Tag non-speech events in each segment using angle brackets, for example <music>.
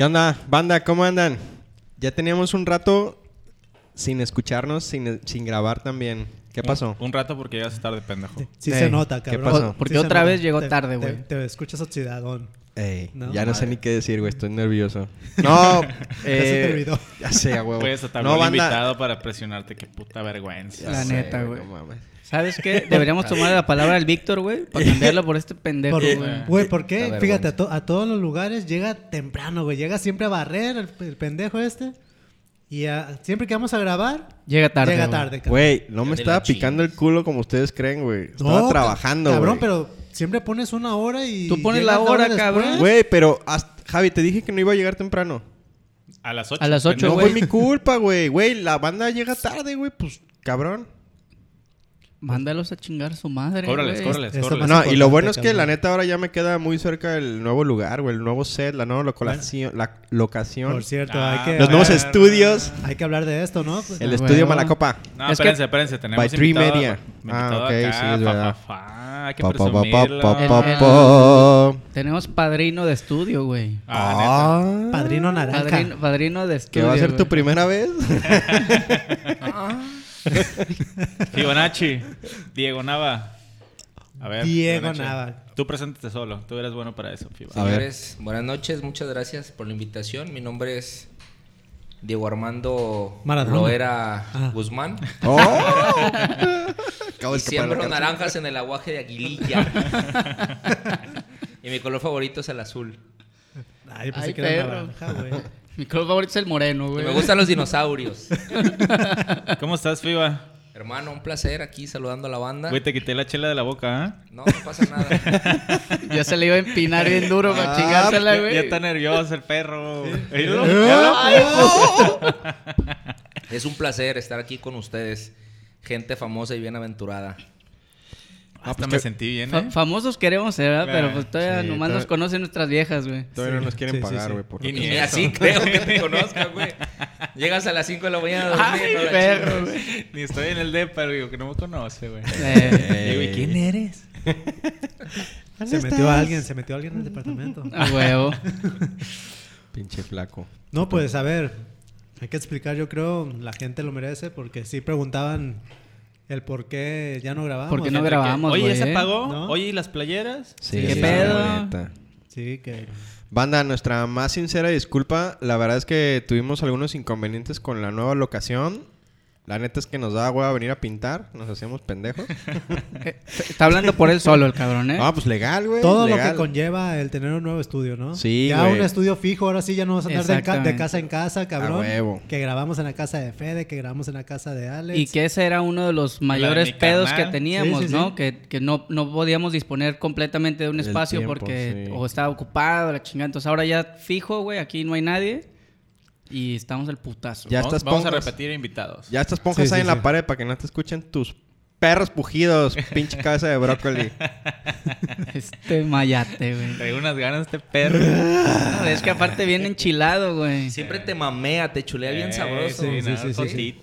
¿Qué onda, banda? ¿Cómo andan? Ya teníamos un rato sin escucharnos, sin, sin grabar también. ¿Qué pasó? Un, un rato porque llegas tarde, pendejo. Sí se nota, ¿qué cabrón. pasó? Porque Sí otra nota. vez llegó Te- tarde, te- güey. Te, escuchas oxidadón. Ey, No, ya no sé ni qué decir, güey. Estoy nervioso. <laughs> No, eh, se te olvidó. Ya sé, a huevo. Pues hasta no, banda. invitado para presionarte. Qué puta vergüenza. Ya La sé, neta, güey. no. ¿Sabes qué? Deberíamos <laughs> tomar la palabra del Víctor, güey, para cambiarlo por este pendejo, güey. Güey, ¿por qué? Fíjate, a, vergüenza. to- a todos los lugares llega temprano, güey. Llega siempre a barrer el, el pendejo este. Y a- siempre que vamos a grabar, Llega tarde. llega güey. tarde, cabrón. Güey, no me estaba picando el culo como ustedes creen, güey. Estaba trabajando, Cabrón, güey. pero siempre pones una hora y. Tú pones la hora, después. cabrón. Güey, pero hasta- Javi, te dije que no iba a llegar temprano. A las 8. A las ocho, no güey. fue mi culpa, güey. Güey, la banda llega tarde, güey. Pues, cabrón. Mándalos a chingar a su madre, Esto cóbrales. más No, y lo bueno es que la neta ahora ya me queda muy cerca el nuevo lugar, güey. El nuevo set, la nueva locación. La locación. Por cierto, Ah, hay, que, Los nuevos Ah, estudios. hay que hablar de esto, ¿no? Pues, El Ah, estudio huevo. Malacopa. No, Es que- espérense, espérense. Tenemos By Three Media. Ah, ok, acá, sí, es verdad. Hay que Pa, pa, pa, pa, presumirlo. pa, El- pa, el- pa. Tenemos padrino de estudio, güey. Ah, neta. Ah. Padrino naranja. Padrino, padrino de ¿Que estudio. va a ser tu primera vez? <laughs> <laughs> <laughs> Fibonacci. Diego Nava. A ver. Diego Fibonacci. Nava. Tú preséntate solo. Tú eres bueno para eso, Fibo. A ver. Señores, buenas noches, muchas gracias por la invitación. Mi nombre es Diego Armando Maradona. Loera Ah. Guzmán. Oh. <laughs> Acabo Y siembro naranjas en el aguaje de Aguililla. <laughs> y mi color favorito es el azul. Ay, pensé Ay, que era perro. naranja, güey. Mi color favorito es el moreno, güey. me gustan los dinosaurios. <laughs> ¿Cómo estás, Fiba? Hermano, un placer aquí saludando a la banda. Güey, te quité la chela de la boca, ¿ah? No, no pasa nada. <laughs> Ya se le iba a empinar bien duro para Ah, chingársela, güey. ya está nervioso el perro. Es un placer estar aquí con ustedes. Gente famosa y bienaventurada. Hasta pues me que- sentí bien, Fa- ¿eh? famosos queremos ser, ¿verdad? Ah, Pero pues todavía sí, nomás todavía- nos conocen nuestras viejas, güey. Todavía no nos quieren sí, pagar, sí. güey. Y ni así creo que te <laughs> conozcan, güey. Llegas a las 5 de la mañana a dormir. Ay, no perro, güey. Ni estoy en el DEPA, digo, que no me conoce, güey. Eh, Digo, ¿y quién eres? Se metió alguien, se metió alguien en el departamento. <laughs> a huevo. <laughs> Pinche flaco. No, pues a ver, hay que explicar, yo creo, la gente lo merece, porque sí preguntaban el por qué ya no grabamos. ¿Por qué no grabamos, Oye, ¿ya se pagó? ¿No? Oye, ¿y las playeras? Sí, ¿Qué sí, pedo? Sí, que... Banda, nuestra más sincera disculpa. La verdad es que tuvimos algunos inconvenientes con la nueva locación. La neta es que nos daba hueva venir a pintar. Nos hacíamos pendejos. <laughs> Eh, Está hablando por él solo el cabrón, ¿eh? Ah, pues legal, güey. Todo lo que conlleva el tener un nuevo estudio, ¿no? Sí, Ya güey. un estudio fijo, ahora sí ya no vamos a andar de, ca- de Exactamente. casa en casa, cabrón. A huevo. Que grabamos en la casa de Fede, que grabamos en la casa de Alex. Y que ese era uno de los mayores pedos carnal. que teníamos, Sí, sí, ¿no? sí. Que, que no, no podíamos disponer completamente de un espacio tiempo, porque sí. o estaba ocupado, la chingada. Entonces ahora ya fijo, güey, aquí no hay nadie y estamos al putazo. Ya vamos, estas vamos a repetir invitados. Ya estas ponjas Sí, ahí sí, en la pared para que no te escuchen tus perros pujidos. <laughs> pinche cabeza de brócoli. <laughs> Este mayate, güey. Traigo unas ganas este perro. No, es que aparte viene enchilado, güey. Siempre te mamea, te chulea bien Eh, sabroso. Sí, Sí, sí, sí.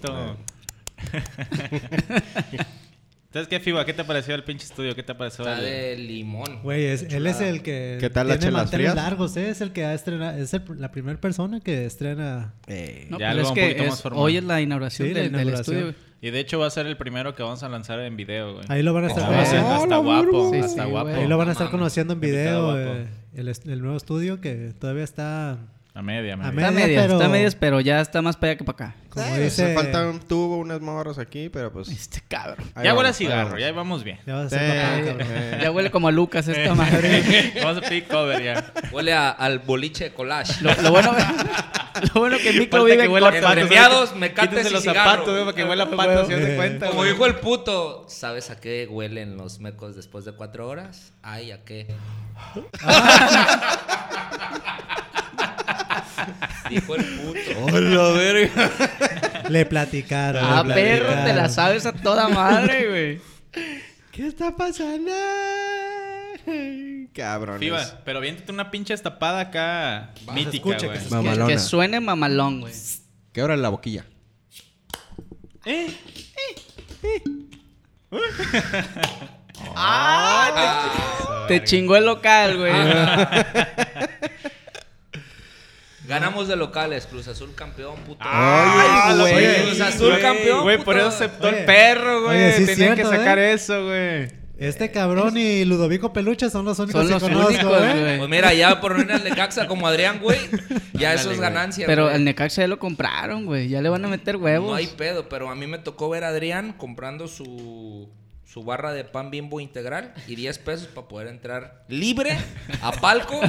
<laughs> Entonces, ¿qué, Fiba? ¿Qué te pareció el pinche estudio? ¿Qué te pareció? Está el- de limón. Güey, es- él es el que ¿Qué tal las tiene manteles frías? largos, ¿eh? es el que ha estrenado, es el- la primera persona que estrena. Eh, No, Ya algo es un que poquito es- más formal. hoy es la inauguración Sí, la del, del inauguración. estudio. Y de hecho va a ser el primero que vamos a lanzar en video, güey. Ahí lo van a estar Oh, conociendo. sí. hasta la guapo, hasta Sí, sí, guapo. Ahí lo van a estar conociendo en video eh, el nuevo estudio que todavía está, A media, a media. Está a media, pero- está a medias, pero ya está más para allá que para acá. como eh, dice... Falta un tubo, unas morras aquí, pero pues... Este cabrón. ahí ya huele a ahí cigarro, ya vamos bien. Ya vas a Sí, papá, eh, <laughs> Ya huele como a Lucas esta <laughs> madre. vamos a pedir cover ya. Huele a- al boliche de collage. Lo, lo bueno, <laughs> lo bueno que Mico Falta vive que en huela a mecates Quítense y los cigarro. zapatos, para que huela a patos, ¿sí te das cuenta? Como dijo el puto, ¿sabes a qué huelen los mecos después de cuatro horas? Ay, ¿a qué? <laughs> dijo el puto. ¡Hola, verga! Le platicaron. Ah, le perro, te la sabes a toda madre, güey. ¿Qué está pasando? Cabrones. Fiba, pero viéntate una pinche estapada acá mítica, escuche, güey. que se Que, suene mamalón, güey. Que abra la boquilla. Eh, Te chingó el local, güey. <laughs> Ganamos de locales, Cruz Azul campeón, puto. Ay, güey, güey. Cruz Azul Güey, campeón, Güey, puto. por eso aceptó Oye, el perro, güey. oye, sí Tenían que sacar ¿eh? eso, güey. Este cabrón y Ludovico Peluche son los únicos Son los que conozco, únicos, ¿eh? güey. Pues mira, ya por venir al Necaxa como Adrián, güey, ya eso es güey. ganancia. Pero güey. el Necaxa ya lo compraron, güey. Ya le van a meter huevos. No hay pedo, pero a mí me tocó ver a Adrián comprando su, su barra de pan bimbo integral y 10 pesos para poder entrar libre a palco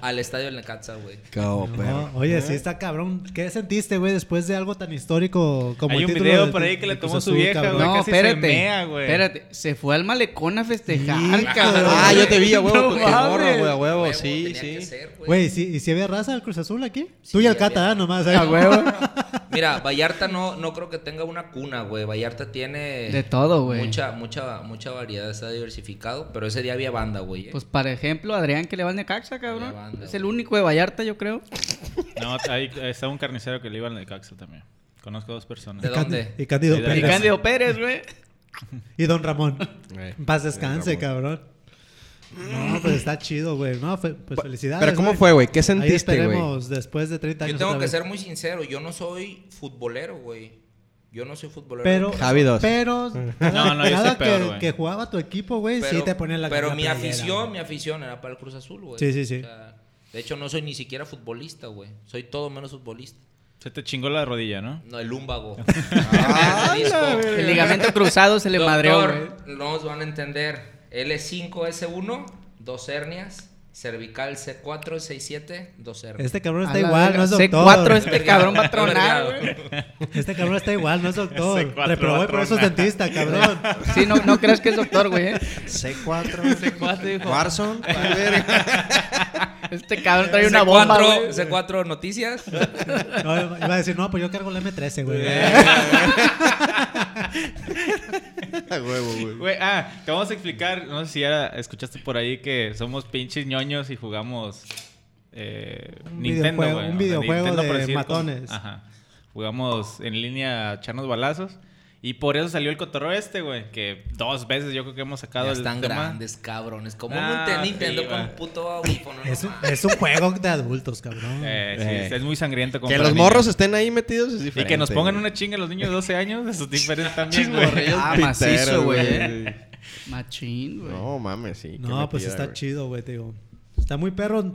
al estadio del Necaxa, güey. No, oye, sí está cabrón. ¿Qué sentiste, güey, después de algo tan histórico como Hay el un título video de- por ahí que le tomó su vieja, güey. No, casi se espérate. mea, güey. espérate. Se fue al malecón a festejar, Sí, cabrón. Ah, yo te vi a huevo No con mames. güey, a huevo, Huevo, sí, sí. ser, güey. Güey, ¿sí, ¿y si había raza del Cruz Azul aquí? Sí, Tú y el había. Cata, ¿eh? nomás. ¿eh? A huevo. Mira, Vallarta no, no creo que tenga una cuna, güey. Vallarta tiene... De todo, güey. Mucha, mucha, mucha variedad, está diversificado. Pero ese día había banda, güey. ¿eh? Pues, por ejemplo, Adrián que le va al Necaxa, cabrón. Banda, es el güey. único de Vallarta, yo creo. No, ahí está un carnicero que le iba al Necaxa también. Conozco dos personas. ¿De Y Cándido- dónde? Y Cándido de Y Pérez. Cándido Pérez, güey. Y Don Ramón. En Paz descanse, cabrón. No, pues está chido, güey. No, pues felicidades. Pero ¿cómo güey. fue, güey? ¿Qué Ahí sentiste, güey? esperemos después de 30 años. Yo tengo que vez. ser muy sincero. Yo no soy futbolero, güey. Yo no soy futbolero. Pero, Javi dos. pero <laughs> No, no, yo cada soy peor, que, jugaba tu equipo, güey, sí Pero- te ponían la Pero mi afición, mi afición era para el Cruz Azul, güey. Sí, sí, sí. O sea, de hecho, no soy ni siquiera futbolista, güey. Soy todo menos futbolista. Se te chingó la rodilla, ¿no? No, el lumbago. <laughs> Ah. El ligamento cruzado se le madreó, güey. Doctor, no os van a entender. L5, S1, dos hernias. Cervical C4, C7, dos hernias. Este cabrón está igual, no es doctor. C4 este cabrón va a tronar. Este cabrón está igual, no es doctor. C4 Reprobó por eso es dentista, cabrón. <laughs> Sí, no, no creas que es doctor, güey. ¿eh? C4. C4 <laughs> dijo. Warzone. <laughs> Este cabrón trae una bomba, C4, güey. C4 noticias. No, iba a decir, no, pues yo cargo el M13, güey. A huevo, güey. Güey, ah, te vamos a explicar. No sé si ya escuchaste por ahí que somos pinches ñoños y jugamos eh, Un Nintendo, videojuego- güey. un O sea, videojuego Nintendo, de decir, matones. con- ajá. Jugamos en línea a echarnos balazos. Y por eso salió el cotorro este, güey. Que dos veces yo creo que hemos sacado Ya el están tema. grandes, cabrones. Como Ah, un Nintendo sí, con un puto audífono. Es, un- es un juego de adultos, cabrón. Eh, sí, Eh. es muy sangriento. como Que los niños. morros estén ahí metidos es Y que nos pongan güey. una chinga los niños de 12 años, eso es diferente también, güey. Ah, piteros, macizo, güey. Machín, güey. No, mames, sí. no, pues está güey. chido, güey, te digo. Está muy perro.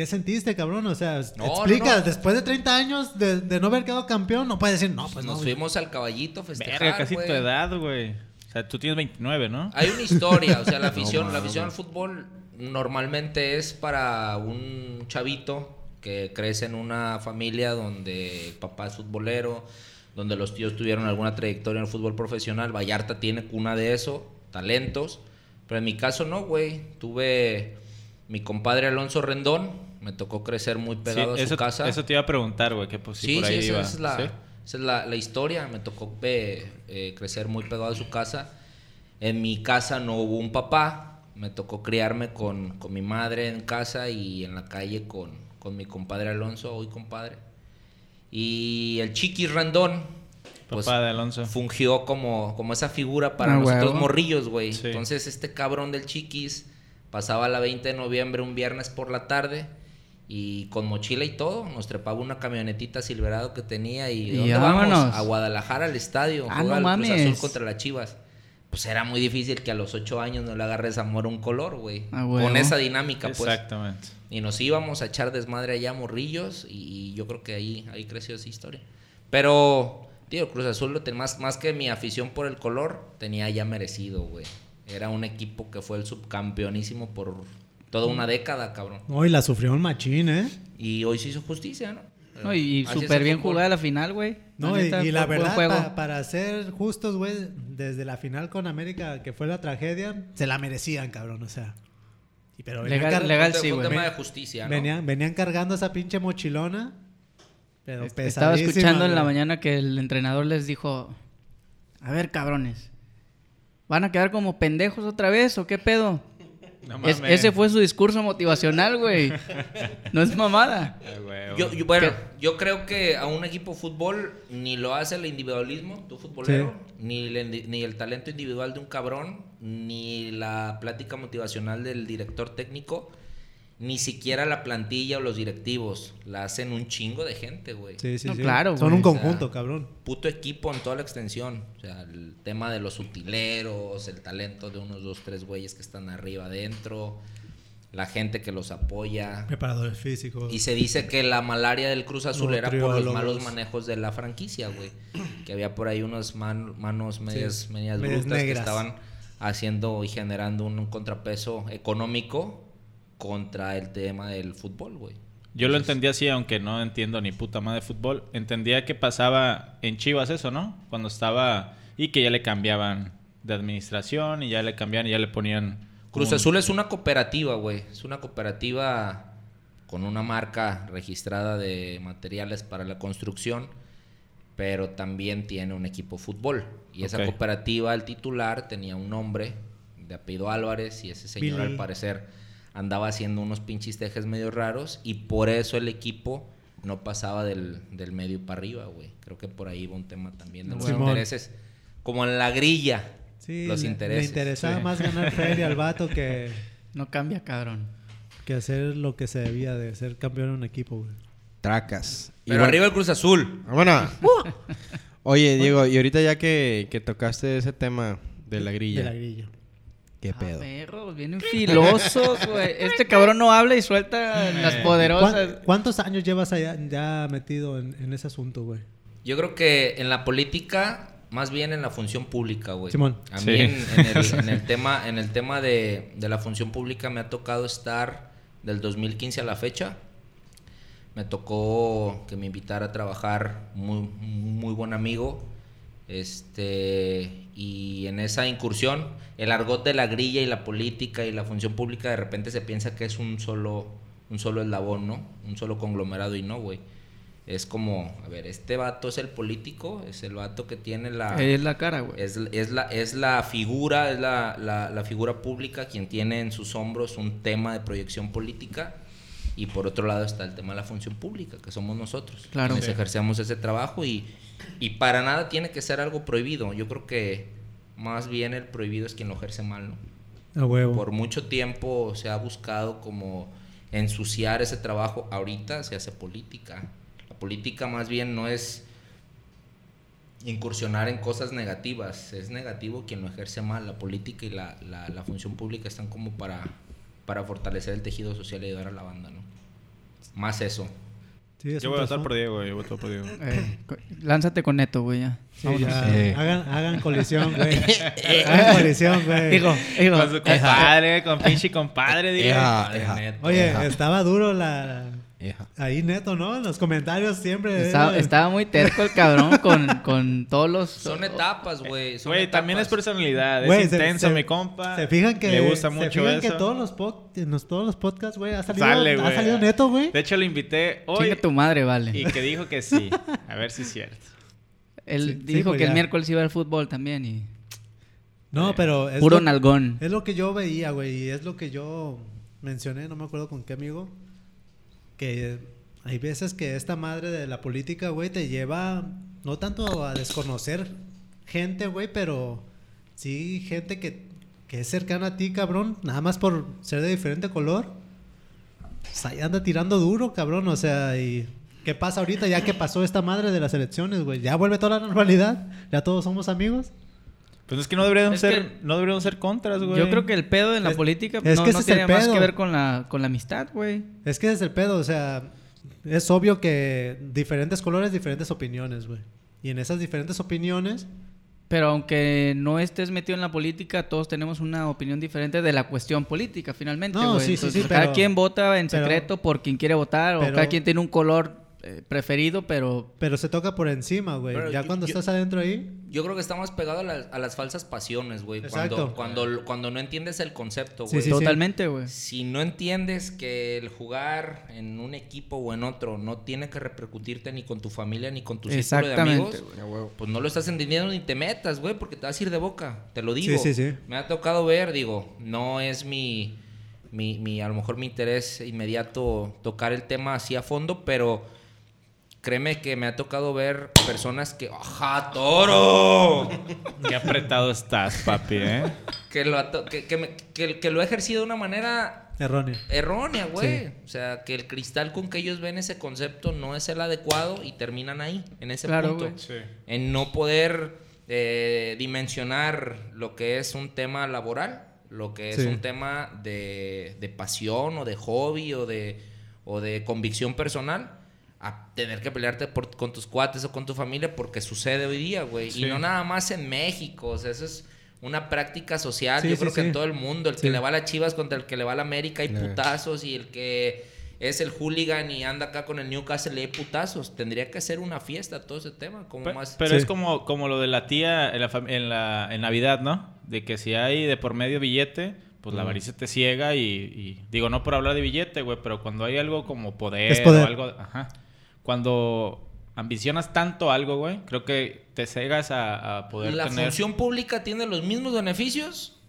¿Qué sentiste, cabrón? O sea, No, explica, no, no. después de 30 años de, de no haber quedado campeón, no puedes decir, no, pues no. Nos güey. fuimos al caballito a festejar, Verga, casi güey. tu edad, güey. O sea, tú tienes 29, ¿no? Hay una historia, o sea, la <laughs> No afición, la afición al fútbol normalmente es para un chavito que crece en una familia donde el papá es futbolero, donde los tíos tuvieron alguna trayectoria en el fútbol profesional. Vallarta tiene cuna de eso, talentos. Pero en mi caso no, güey. Tuve mi compadre Alonso Rendón, me tocó crecer muy pegado Sí, a eso, su casa. eso te iba a preguntar, güey, que pues si Sí, por sí, ahí esa, iba. esa es la, ¿Sí? esa es la, la historia. Me tocó eh, eh, crecer muy pegado a su casa. En mi casa no hubo un papá. Me tocó criarme con, con mi madre en casa y en la calle con, con mi compadre Alonso, hoy compadre. Y el Chiquis Randón, pues, Papá de Alonso. fungió como, como esa figura para Ah, nosotros huevo. morrillos, güey. Sí. Entonces este cabrón del Chiquis pasaba la 20 de noviembre un viernes por la tarde y con mochila y todo, nos trepaba una camionetita Silverado que tenía y, Y ¿dónde vámonos. vamos? A Guadalajara al estadio, Ah, no Cruz. Azul contra las Chivas. Pues era muy difícil que a los 8 años no le agarres amor a un color, güey. Ah. Con esa dinámica, pues. Exactamente. Y nos íbamos a echar desmadre allá morrillos y yo creo que ahí, ahí creció esa historia. Pero, tío, Cruz Azul, lo ten- más, más que mi afición por el color, tenía ya merecido, güey. Era un equipo que fue el subcampeonísimo por toda una década, cabrón. No, y la sufrió un machín, ¿eh? Y hoy se hizo justicia, ¿no? No, y súper bien jugada la final, güey. No, y, la verdad, pa- para ser justos, güey, desde la final con América, que fue la tragedia, se la merecían, cabrón, o sea. Y pero Legal- legal. Fue un sí, güey. tema de justicia, ¿no? venían, venían cargando esa pinche mochilona. Pero Estaba escuchando en la mañana que el entrenador les dijo: A ver, cabrones, ¿van a quedar como pendejos otra vez o qué pedo? No Es- ese fue su discurso motivacional, güey. <laughs> No es mamada. Ay, Yo, yo- bueno, ¿Qué? yo creo que a un equipo de fútbol ni lo hace el individualismo, tu futbolero, ni, el, indi- ni el talento individual de un cabrón, ni la plática motivacional del director técnico. Ni siquiera la plantilla o los directivos. La hacen un chingo de gente, güey. Sí, sí, No, sí. claro, Son güey. un O sea, conjunto, cabrón. Puto equipo en toda la extensión. O sea, el tema de los utileros, el talento de unos dos, tres güeyes que están arriba adentro, la gente que los apoya. Preparadores físicos. Y se dice que la malaria del Cruz Azul era por los malos manejos de la franquicia, güey. Que había por ahí unas man- manos medias, Sí, medias medias brutas que estaban haciendo y generando un, contrapeso económico contra el tema del fútbol, güey. Yo lo entendía así, aunque no entiendo ni puta madre de fútbol. Entendía que pasaba en Chivas eso, ¿no? Cuando estaba... Y que ya le cambiaban de administración y ya le cambiaban y ya le ponían... Cruz un- Azul es una cooperativa, güey. Es una cooperativa con una marca registrada de materiales para la construcción, pero también tiene un equipo de fútbol. Y esa cooperativa, el titular, tenía un nombre de apellido Álvarez y ese señor Billy. al parecer andaba haciendo unos pinches tejes medio raros y por eso el equipo no pasaba del, del medio para arriba, güey. Creo que por ahí va un tema también de los Simón. intereses. Como en la grilla, Sí, los intereses. Le interesaba Sí. más ganar feria al vato que, <laughs> No cambia, cabrón. que hacer lo que se debía de ser campeón en un equipo, güey. Tracas. Pero bueno- arriba el Cruz Azul. Vámonos. <laughs> <laughs> Oye, Diego, y ahorita ya que, que tocaste ese tema de la grilla, De la grilla. ¿Qué Ah, pedo? perros, vienen filosos, güey. Este cabrón no habla y suelta las poderosas. ¿Cuán- ¿Cuántos años llevas allá, ya metido en, en ese asunto, güey? Yo creo que en la política, más bien en la función pública, güey. Simón. A mí Sí. en, en el, <laughs> en el tema, en el tema de, de la función pública me ha tocado estar del 2015 a la fecha. Me tocó que me invitara a trabajar muy, muy buen amigo. Este, y en esa incursión, el argot de la grilla y la política y la función pública de repente se piensa que es un solo, un solo eslabón, ¿no? Un solo conglomerado y no, güey. Es como, a ver, este vato es el político, es el vato que tiene la... Es la cara, güey. Es, es la, es la figura, es la, la- la figura pública quien tiene en sus hombros un tema de proyección política. Y por otro lado está el tema de la función pública, que somos nosotros. Claro. Quienes Sí. ejercemos ese trabajo y, y para nada tiene que ser algo prohibido. Yo creo que más bien el prohibido es quien lo ejerce mal, ¿no? A huevo. Por mucho tiempo se ha buscado como ensuciar ese trabajo. Ahorita se hace política. La política más bien no es incursionar en cosas negativas. Es negativo quien lo ejerce mal. La política y la, la- la función pública están como para, para fortalecer el tejido social y ayudar a la banda, ¿no? Más eso. Sí, Yo voy a votar por Diego, yo voto por Diego. Eh, lánzate con Neto, güey, ya. Sí, Vámonos. ya. Eh. Hagan, hagan colisión, güey. <laughs> hagan colisión, güey. Digo, digo. Con su compadre, con <laughs> pinche compadre, digo. Oye, estaba duro la... Ahí neto, ¿no? En los comentarios siempre... Estaba, era- estaba muy terco el cabrón con, <laughs> con todos los... Son etapas, güey. Güey, también es personalidad. Es se- intenso, se- mi compa. Se fijan que... Le gusta se mucho fijan eso. que todos los, pod- en los- todos los podcasts, güey, ha salido, Sale, ha salido neto, güey. De hecho, lo invité hoy Chinga tu madre, vale. y que dijo que sí. A ver si es cierto. Él Sí, sí, dijo pues que ya. el miércoles iba al fútbol también y... No, pero... Es Puro lo- nalgón. Es lo que yo veía, güey, y es lo que yo mencioné, no me acuerdo con qué amigo, que hay veces que esta madre de la política, güey, te lleva no tanto a desconocer gente, güey, pero sí gente que, que es cercana a ti, cabrón, nada más por ser de diferente color. Pues ahí anda tirando duro, cabrón, o sea, y... ¿Qué pasa ahorita ya que pasó esta madre de las elecciones, güey? ¿Ya vuelve toda la normalidad? ¿Ya todos somos amigos? Pues es que no deberían Es ser, no deberían ser contras, güey. Yo creo que el pedo en la Es- política es no, que no el tiene más pedo. que ver con la, con la amistad, güey. Es que ese es el pedo, o sea, es obvio que diferentes colores, diferentes opiniones, güey. Y en esas diferentes opiniones, Pero aunque no estés metido en la política, todos tenemos una opinión diferente de la cuestión política, finalmente, No, sí, sí, Entonces, sí, cada pero- quien vota en pero- secreto por quien quiere votar, o cada quien tiene un color eh, preferido, pero pero se toca por encima, güey. Ya yo- cuando yo- estás adentro ahí, Yo creo que está más pegado a, la- a las falsas pasiones, güey. Exacto. Cuando, cuando, cuando no entiendes el concepto, Sí, güey. sí, totalmente, güey. Si no entiendes que el jugar en un equipo o en otro no tiene que repercutirte ni con tu familia ni con tu círculo de Exactamente, amigos, pues no lo estás entendiendo ni te metas, güey, porque te vas a ir de boca. Te lo digo. Sí, sí, sí. Me ha tocado ver, digo, no es mi, mi, mi- a lo mejor mi interés inmediato tocar el tema así a fondo, pero créeme que me ha tocado ver personas que, ¡ajá, toro! <laughs> Qué apretado estás, papi, ¿eh? que lo, ato- que, que me- que- que lo he ejercido de una manera Erróneo. errónea, güey. Sí. O sea, que el cristal con que ellos ven ese concepto no es el adecuado y terminan ahí, en ese Claro, punto. güey. Sí. En no poder eh, dimensionar lo que es un tema laboral, lo que es Sí. un tema de, de pasión o de hobby o de, o de convicción personal. A tener que pelearte por- con tus cuates o con tu familia porque sucede hoy día, güey. Sí. Y no nada más en México. O sea, eso es una práctica social. Sí, Yo sí, creo que en todo el mundo. El Sí. que le va a las chivas contra el que le va a la América hay putazos. Y el que es el hooligan y anda acá con el Newcastle y hay putazos. Tendría que ser una fiesta todo ese tema. Como Pe- más... Pero Sí. es como, como lo de la tía en, la en, la, en Navidad, ¿no? De que si hay de por medio billete, pues la avaricia te ciega y, y- Digo, no por hablar de billete, güey, pero cuando hay algo como poder, Es poder. o algo... Ajá. Cuando ambicionas tanto algo, güey, creo que te cegas a, a poder la tener... función pública tiene los mismos beneficios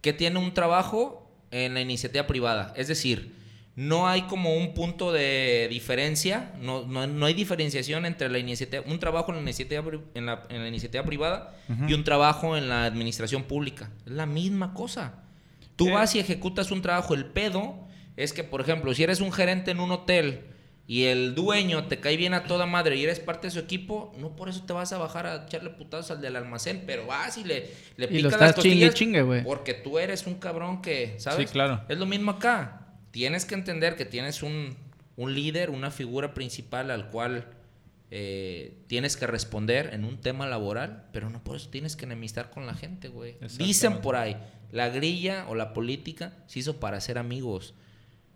que tiene un trabajo en la iniciativa privada. Es decir, no hay como un punto de diferencia, no, no, no hay diferenciación entre la iniciativa, un trabajo en la iniciativa, en la, en la iniciativa privada y un trabajo en la administración pública. Es la misma cosa. Tú Eh. vas y ejecutas un trabajo. El pedo es que, por ejemplo, si eres un gerente en un hotel y el dueño te cae bien a toda madre y eres parte de su equipo, no por eso te vas a bajar a echarle putazos al del almacén, pero vas y le, le Y lo picas las chingue, costillas chingue, güey. porque tú eres un cabrón que, ¿sabes? Sí, claro. Es lo mismo acá. Tienes que entender que tienes un, un líder, una figura principal al cual eh, tienes que responder en un tema laboral, pero no por eso tienes que enemistar con la gente, güey. Dicen por ahí, la grilla o la política se hizo para ser amigos.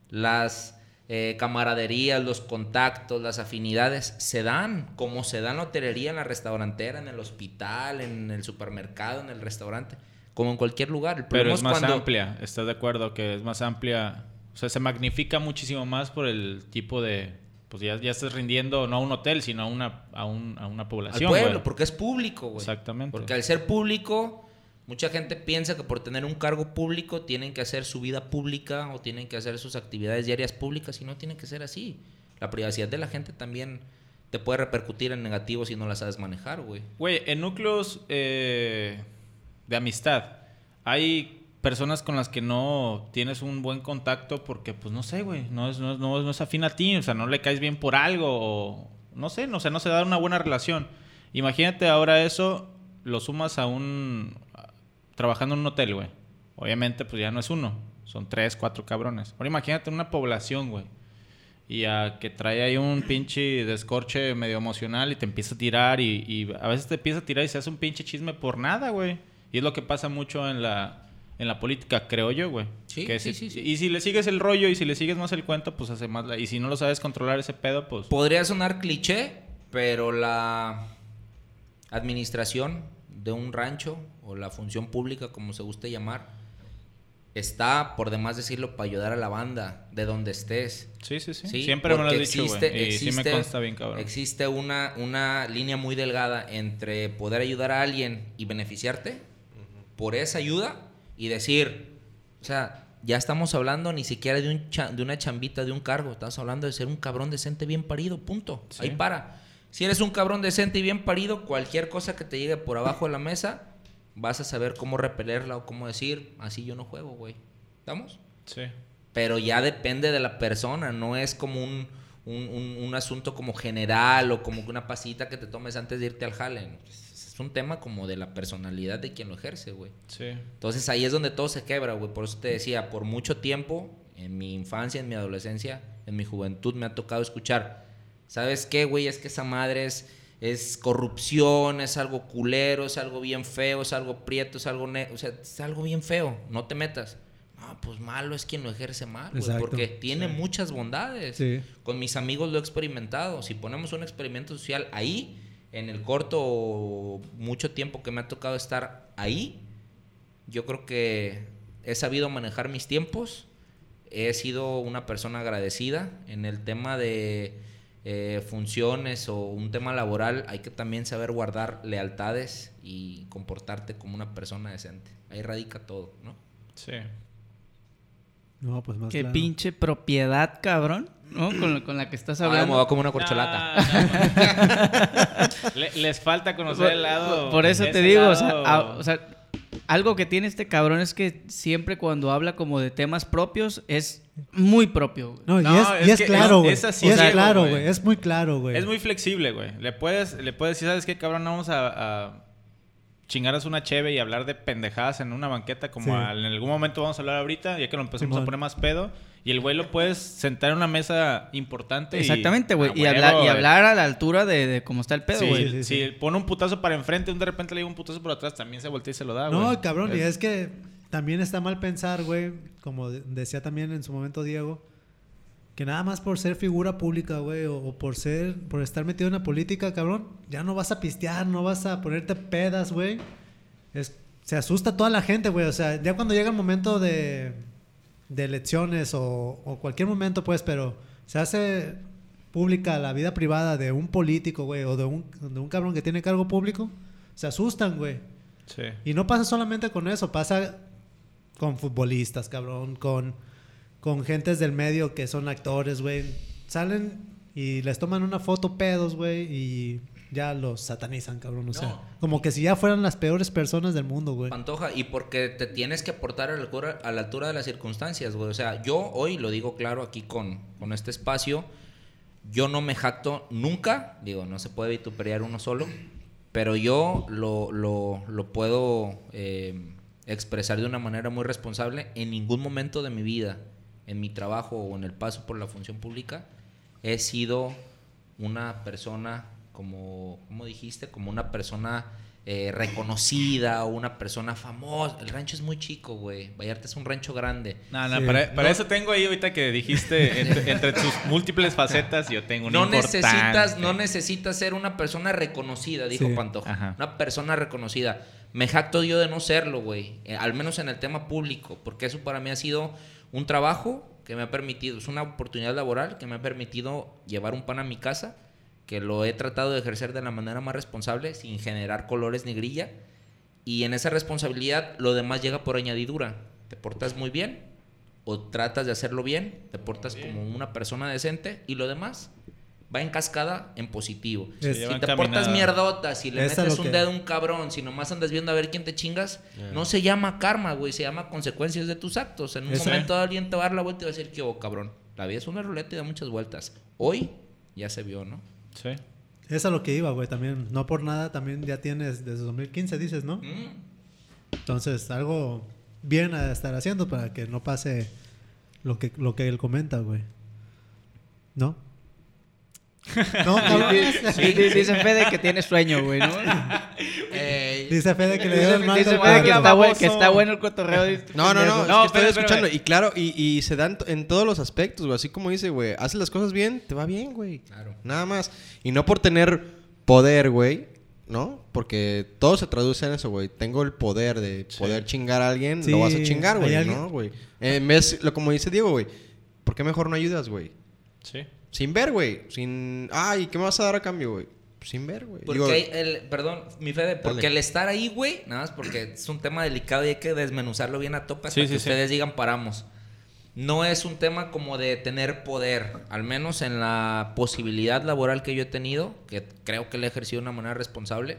Las eh, camaraderías, los contactos, las afinidades se dan, como se dan la hotelería, en la restaurantera, en el hospital, en el supermercado, en el restaurante, como en cualquier lugar. El Pero es más cuando- amplia, ¿estás de acuerdo? Que es más amplia. O sea, se magnifica muchísimo más por el tipo de... Pues ya, ya estás rindiendo no a un hotel, sino a una, a un- a una al población, pueblo, güey. porque es público, güey. Exactamente. Porque al ser público, mucha gente piensa que por tener un cargo público tienen que hacer su vida pública o tienen que hacer sus actividades diarias públicas y no tiene que ser así. La privacidad de la gente también te puede repercutir en negativo si no la sabes manejar, güey. Güey, en núcleos eh, de amistad, hay personas con las que no tienes un buen contacto porque, pues, no sé, güey, no es, no, no, no es afín a ti, o sea, no le caes bien por algo, o no sé, no, o sea, no se da una buena relación. Imagínate ahora eso, lo sumas a un... trabajando en un hotel, güey. Obviamente, pues ya no es uno, son tres, cuatro cabrones. Ahora imagínate una población, güey. Y a que trae ahí un pinche descorche medio emocional y te empieza a tirar y, y a veces te empieza a tirar y se hace un pinche chisme por nada, güey. Y es lo que pasa mucho en la, en la política, creo yo, güey. Sí, Que sí, si- sí, sí. Y si le sigues el rollo y si le sigues más el cuento, pues hace más... la- y si no lo sabes controlar ese pedo, pues... Podría sonar cliché, pero la administración de un rancho o la función pública, como se guste llamar, está, por demás decirlo, para ayudar a la banda de donde estés. Sí, sí, sí. Sí, Siempre me lo has porque dicho, existe-. Y sí me existe- consta bien, cabrón. Existe una, una línea muy delgada entre poder ayudar a alguien y beneficiarte por esa ayuda y decir, o sea, ya estamos hablando ni siquiera de, un cha- de una chambita, de un cargo, estamos hablando de ser un cabrón decente bien parido, punto. Sí. Ahí para. Si eres un cabrón decente y bien parido, cualquier cosa que te llegue por abajo de la mesa, vas a saber cómo repelerla o cómo decir, así yo no juego, güey. ¿Estamos? Sí. pero ya depende de la persona, no es como un, un, un- un asunto como general o como una pasita que te tomes antes de irte al jale. Es un tema como de la personalidad de quien lo ejerce, güey. Sí. Entonces ahí es donde todo se quebra, güey. Por eso te decía, por mucho tiempo, en mi infancia, en mi adolescencia, en mi juventud, me ha tocado escuchar, ¿sabes qué, güey? Es que esa madre es, es corrupción, es algo culero, es algo bien feo, es algo prieto, es algo... O sea, es algo bien feo, no te metas. No, pues malo es quien lo ejerce mal, güey, porque tiene muchas bondades. Sí. Con mis amigos lo he experimentado. Si ponemos un experimento social ahí, en el corto o mucho tiempo que me ha tocado estar ahí, yo creo que he sabido manejar mis tiempos. He sido una persona agradecida en el tema de eh, funciones o un tema laboral. Hay que también saber guardar lealtades y comportarte como una persona decente. Ahí radica todo, ¿no? Sí. No, pues más Qué claro. pinche propiedad, cabrón, ¿no? Con, la- con la que estás Ahora me hablando. voy como una corcholata. No, no. Le- les falta conocer Por, el lado. por eso te digo, o sea, lado- a- o sea, algo que tiene este cabrón es que siempre cuando habla como de temas propios es muy propio. güey. No, y es, es y es que claro, es- güey. es así Y es claro, güey. güey. Es muy claro, güey. Es muy flexible, güey. Le puedes, le puedes decir, ¿sabes qué, cabrón? Vamos a, a chingaros una cheve y hablar de pendejadas en una banqueta como Sí. al- en algún momento vamos a hablar ahorita, ya que lo empezamos Simón. a poner más pedo. Y el güey lo puedes sentar en una mesa importante. y- Exactamente, güey. a Y, hablar, y hablar a la altura de, de cómo está el pedo, Sí, güey. sí, si pone un putazo para enfrente, un de repente le digo un putazo por atrás, también se voltea y se lo da, güey. No, cabrón, y es que también está mal pensar, güey, como de- decía también en su momento Diego, que nada más por ser figura pública, güey, o, o por ser, por estar metido en la política, cabrón, ya no vas a pistear, no vas a ponerte pedas, güey. Es, se asusta toda la gente, güey, o sea, ya cuando llega el momento de, de elecciones o, o cualquier momento, pues, pero se hace pública la vida privada de un político, güey, o de un, de un cabrón que tiene cargo público, se asustan, güey. Sí. Y no pasa solamente con eso, pasa con futbolistas, cabrón, con, con gentes del medio que son actores, güey. Salen y les toman una foto pedos, güey, y ya los satanizan, cabrón. O sea, No. como que si ya fueran las peores personas del mundo, güey. Pantoja, y porque te tienes que aportar a la, altura, a la altura de las circunstancias, güey. O sea, yo hoy lo digo claro aquí con, con este espacio, yo no me jacto nunca, digo, no se puede vituperiar uno solo, pero yo lo, lo, lo puedo eh, expresar de una manera muy responsable. En ningún momento de mi vida, en mi trabajo o en el paso por la función pública, he sido una persona, como, como dijiste, como una persona eh, reconocida o una persona famosa. El rancho es muy chico, güey. Vallarta es un rancho grande. No, no, Sí. para, para No. eso tengo ahí ahorita que dijiste entre, <laughs> entre sus múltiples facetas, yo tengo una No importante. necesitas, no necesitas ser una persona reconocida, dijo Sí. Pantoja. Ajá. Una persona reconocida. Me jacto yo de no serlo, güey. Eh, al menos en el tema público. Porque eso para mí ha sido un trabajo que me ha permitido, es una oportunidad laboral que me ha permitido llevar un pan a mi casa, que lo he tratado de ejercer de la manera más responsable, sin generar colores ni grilla. Y en esa responsabilidad lo demás llega por añadidura. Te portas muy bien o tratas de hacerlo bien, te portas como una persona decente y lo demás va en cascada en positivo. Se si te portas mierdota, si le Esa metes un que- dedo a un cabrón, si nomás andas viendo a ver quién te chingas, no se llama karma, güey, se llama consecuencias de tus actos. En un Esa- momento alguien te va a dar la vuelta y va a decir que, oh, cabrón, la vida es una ruleta y da muchas vueltas. Hoy ya se vio, ¿no? Sí. Es a lo que iba, güey, también. No por nada, también ya tienes desde 2015, dices, ¿no? Mm. Entonces, algo bien a estar haciendo para que no pase lo que, lo que él comenta, güey. ¿No? <laughs> No, cabrón. Sí, di- dice Fede que tiene sueño, güey, ¿no? <laughs> Dice Fede que le dio el mal Dice Fede que está, bueno, baboso. que está bueno el cotorreo. No, no, no, es que estoy escuchando. Y claro, y, y se dan en todos los aspectos, güey. Así como dice, güey, haces las cosas bien, te va bien, güey. Claro. Nada más. Y no por tener poder, güey, ¿no? Porque todo se traduce en eso, güey. Tengo el poder de poder chingar a alguien, Sí, lo vas a chingar, güey, ¿no, güey? En vez, lo como dice Diego, güey, ¿por qué mejor no ayudas, güey? Sí. Sin ver, güey. Sin. Ay, ¿qué me vas a dar a cambio, güey? Sin ver, güey. Porque Digo, hay el, perdón, mi Fede, porque Dale. el estar ahí, güey, nada más porque es un tema delicado y hay que desmenuzarlo bien a tope hasta Sí, que sí, sí. ustedes digan paramos. No es un tema como de tener poder, al menos en la posibilidad laboral que yo he tenido, que creo que le he ejercido de una manera responsable.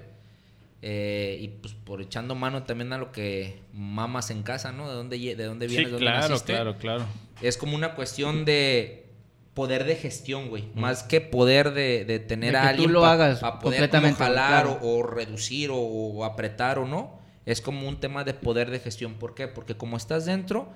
eh, y pues por echando mano también a lo que mamas en casa, ¿no? De dónde, de dónde Sí, vienes, de dónde claro, naciste. claro, claro. Es como una cuestión de poder de gestión, güey. Más que poder de, de tener De a que tú alguien lo pa- hagas pa poder completamente, jalar claro. o, o reducir o, o apretar o no. Es como un tema de poder de gestión. ¿Por qué? Porque como estás dentro,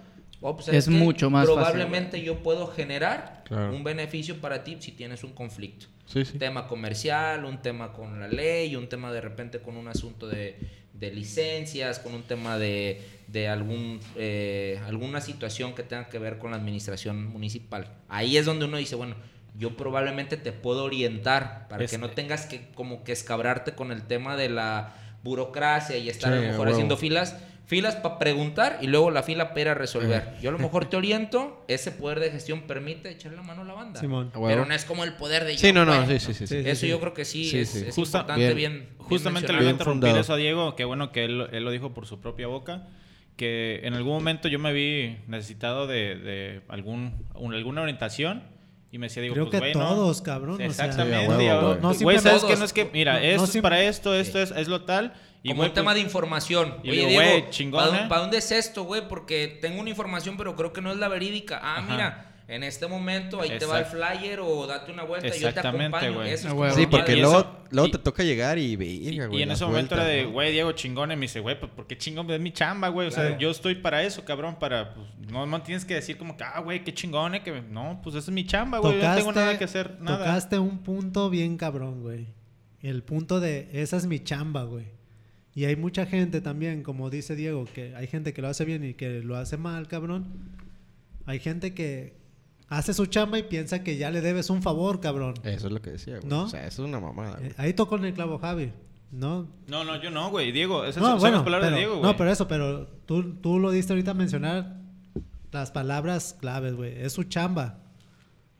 oh, pues, ¿sabes Es mucho más fácil, Probablemente yo puedo generar Claro. un beneficio para ti si tienes un conflicto. Sí, sí. Un tema comercial, un tema con la ley, un tema de repente con un asunto de, de licencias, con un tema de, de algún, eh, alguna situación que tenga que ver con la administración municipal. Ahí es donde uno dice, bueno, yo probablemente te puedo orientar para que no tengas que como que escabrarte con el tema de la burocracia y estar a lo mejor haciendo filas. Filas para preguntar y luego la fila para resolver. Yo a lo mejor te <laughs> oriento, ese poder de gestión permite echarle la mano a la banda. Simón. Pero no es como el poder de Sí, yo no, no, sí, sí, sí. sí. Eso sí. yo creo que sí, Sí, es, sí. es Justa- importante, bien. bien, Justamente le voy a interrumpir eso a Diego, que bueno que él, él lo dijo por su propia boca, que en algún momento yo me vi necesitado de, de algún, un- alguna orientación Y me decía, digo, Creo pues, que no. todos, cabrón. o sea, Exactamente. Sí, a huevo, digo, güey. No, no ¿sabes siempre qué? No es que, todos. mira, No, esto no es para esto, esto es, es lo tal. Y, Como un tema pues, de información. y Oye, digo, güey, chingón, ¿para, ¿eh? para dónde es esto, güey? Porque tengo una información, pero creo que no es la verídica. Ah, Ajá. mira, en este momento ahí te va el flyer o date una vuelta y yo te Exactamente, acompaño. güey. Eso es Ah. Sí, porque Y luego, eso- luego y- te toca llegar y Y, verga, güey. y en las ese momento era de, ¿no? güey, Diego chingón. Y me dice, güey, pues ¿por qué chingón? Es mi chamba, güey. O sea, yo estoy para eso, cabrón. Para, pues, no, no tienes que decir como que, ah, güey, qué chingón, eh, que No, pues esa es mi chamba, güey. Yo no tengo nada que hacer, nada. Tocaste un punto bien cabrón, güey. El punto de esa es mi chamba, güey. Y hay mucha gente también, como dice Diego, que hay gente que lo hace bien y que lo hace mal, cabrón. Hay gente que hace su chamba y piensa que ya le debes un favor, cabrón. Eso es lo que decía, güey. ¿No? O sea, eso es una mamada. güey. Eh, ahí tocó en el clavo Javi, ¿no? No, no, yo no, güey. Diego, esas no, son bueno, las palabras pero, de Diego, güey. no, pero eso, pero tú, tú lo diste ahorita a mencionar las palabras claves, güey. Es su chamba,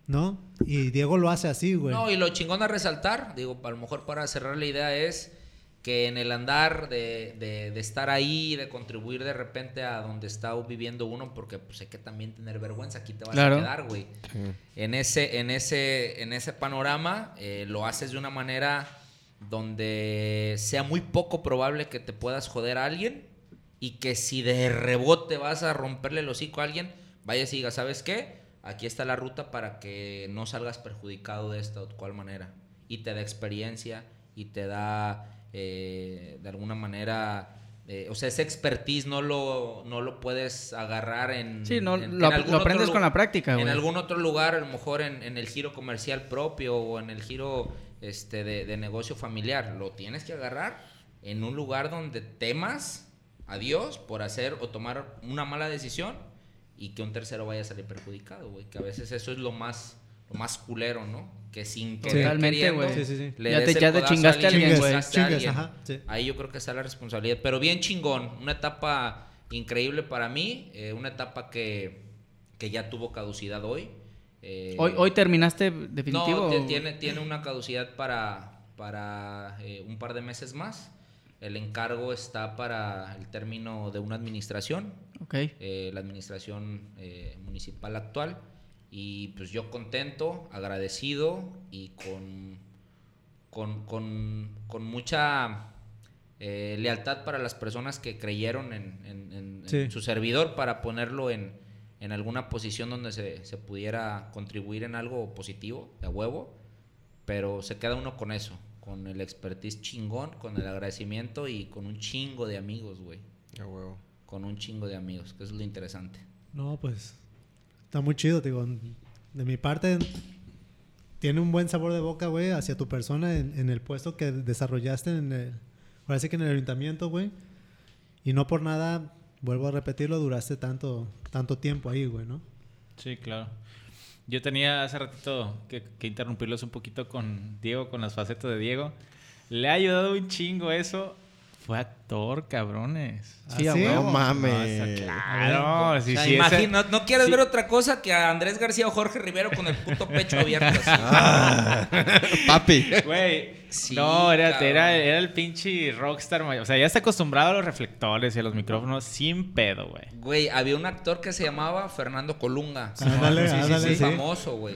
¿no? Y Diego lo hace así, güey. No, y lo chingón a resaltar, digo, a lo mejor para cerrar la idea es que en el andar de, de- de estar ahí, de contribuir de repente a donde está viviendo uno, porque pues hay que también tener vergüenza, aquí te vas Claro. a quedar, güey. Sí. En ese, en ese, en ese panorama eh, lo haces de una manera donde sea muy poco probable que te puedas joder a alguien y que si de rebote vas a romperle el hocico a alguien, vayas y digas, ¿sabes qué? Aquí está la ruta para que no salgas perjudicado de esta o cual manera. Y te da experiencia y te da, eh, de alguna manera, eh, o sea, ese expertise no lo, no lo puedes agarrar en... Sí, no, en- lo, en lo otro aprendes lu- con la práctica, en güey. algún otro lugar, a lo mejor en, en el giro comercial propio o en el giro este, de, de negocio familiar. Lo tienes que agarrar en un lugar donde temas a Dios por hacer o tomar una mala decisión y que un tercero vaya a salir perjudicado, güey. Que a veces eso es lo más, lo más culero, ¿no? Que sin querer Totalmente, queriendo, güey. Sí, sí, sí. le Ya des te- el ya te chingaste a alguien, güey. chingaste a Chingas, alguien. ajá, sí. Ahí yo creo que está la responsabilidad. Pero bien chingón. Una etapa increíble para mí. eh, una etapa que, que ya tuvo caducidad hoy. Eh, Hoy, hoy terminaste definitivo. No, tiene, tiene una caducidad para, para eh, un par de meses más. El encargo está para el término de una administración, eh, la administración eh, municipal actual. Y pues yo contento, agradecido y con, con, con, con mucha eh, lealtad para las personas que creyeron en, en- en- en Sí. su servidor para ponerlo en, en alguna posición donde se, se pudiera contribuir en algo positivo, de a huevo. Pero se queda uno con eso, con el expertise chingón, con el agradecimiento y con un chingo de amigos, güey. A huevo. Con un chingo de amigos, que es lo interesante. No, pues está muy chido, digo. De mi parte, tiene un buen sabor de boca, güey, hacia tu persona en, el puesto que desarrollaste en el, que en el ayuntamiento, güey. Y no por nada, vuelvo a repetirlo, duraste tanto, tanto tiempo ahí, güey, ¿no? Sí, claro. Yo tenía hace ratito que, que interrumpirlos un poquito con Diego, con las facetas de Diego. Le ha ayudado un chingo eso. Fue actor, cabrones. ¿Ah, Sí, a sí? No mames. Claro. sí, o sea, sí, ese- imagina, no, no quieres sí. ver otra cosa que a Andrés García o Jorge Rivero con el puto pecho <laughs> abierto así. Papi. Güey, Sí, no, era, era, era el pinche rockstar. O sea, ya está acostumbrado a los reflectores y a los micrófonos sin pedo, güey. Güey, había un actor que se llamaba Fernando Colunga. Ándale, sí, sí, Muy sí. famoso, güey.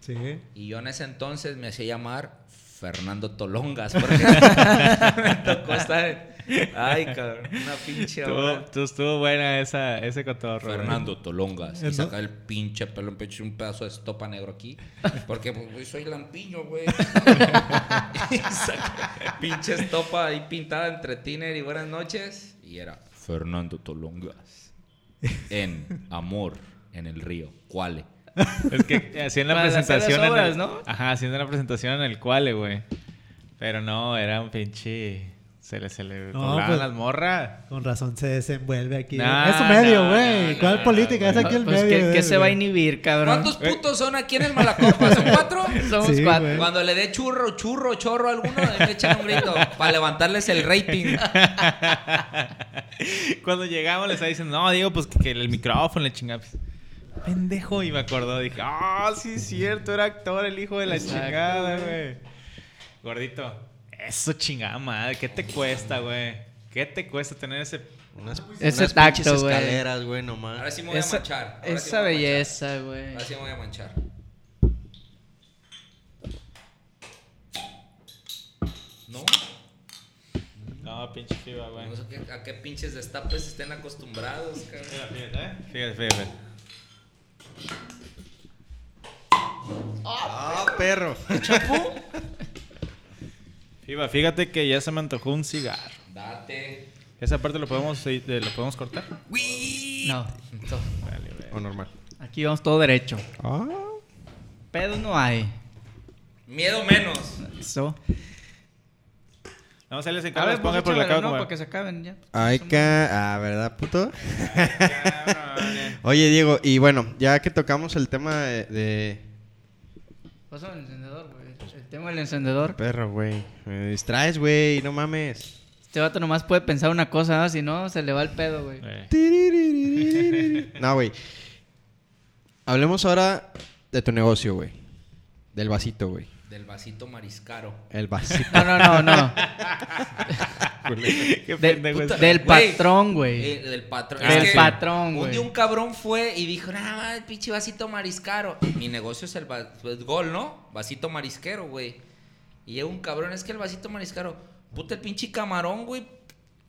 Sí. Y yo en ese entonces me hacía llamar Fernando Tolongas. Porque <laughs> me tocó estar. Ay, cabrón. Una pinche hora. tú- estuvo buena esa, ese cotorro. güey. Fernando Tolongas. Eh, Y saca el pinche pelo en pecho y un pedazo de estopa negro aquí. Porque pues, güey, soy lampiño, güey. <laughs> y saca pinche estopa ahí pintada entre tiner y buenas noches. Y era Fernando Tolongas. En Amor en el río. ¿Cuál? <laughs> Es que hacían la Para hacer las presentación. en el- ¿no? Ajá, haciendo la presentación en el cual, güey. Pero no, era un pinche. Se le, se le No, pues- las morras. Con razón se desenvuelve aquí. No, es su medio, güey. ¿Cuál política? es aquí el Pues, medio. ¿qué, se va a inhibir, cabrón? ¿Cuántos putos son aquí en el Malacopa? ¿Son cuatro? Somos Sí, cuatro. Cuando le dé churro, churro, chorro a alguno, le echan un grito para levantarles el rating. <laughs> Cuando llegamos, le estaba diciendo, no, digo, pues que, que el micrófono le chingaba pendejo. Y me acordó, dije, ah, oh, sí es cierto, era actor, el hijo de la Exacto, chingada, güey. Gordito, eso chingada madre, ¿qué te cuesta, güey? ¿Qué te cuesta tener ese unas, ese tacto, güey. escaleras, güey. Ahora sí me voy a manchar. Esa belleza, güey. Ahora sí me voy a manchar. ¿No? No, pinche FIBA, güey. A qué pinches destapes estén acostumbrados, cabrón. Fíjate, fíjate, fíjate. fíjate. ¡Ah, perro! <laughs> FIBA, fíjate que ya se me antojó un cigarro. Date. Esa parte lo podemos, eh, lo podemos cortar. No. to- Vale, güey. O normal. Aquí vamos todo derecho. Ah. Pedo no hay. Miedo menos. Eso. Vamos a les A encargo, les pues ponga por la échamela, cama. no, para que se acaben ya. Ay, ca... Ah, ¿verdad, puto? <laughs> Cabrón. Oye, Diego, y bueno, ya que tocamos el tema de... de- Pásame el encendedor, güey. El tema del encendedor. Perro, güey. Me distraes, güey. No mames. Este vato nomás puede pensar una cosa, ¿no? si no, se le va el pedo, güey. Eh, <laughs> No, güey. Hablemos ahora de tu negocio, güey. Del vasito, güey. Del vasito mariscaro. El vasito. No, no, no, no. <laughs> Qué De- pendejo puta, es. del patrón, güey. Eh, del patrón. Ah, Es del que patrón, Un güey. día un cabrón fue y dijo, nada más, el pinche vasito mariscaro. Mi negocio es el pues, gol, ¿no? Vasito marisquero, güey. Y llega un cabrón, es que el vasito mariscaro, puta, el pinche camarón, güey.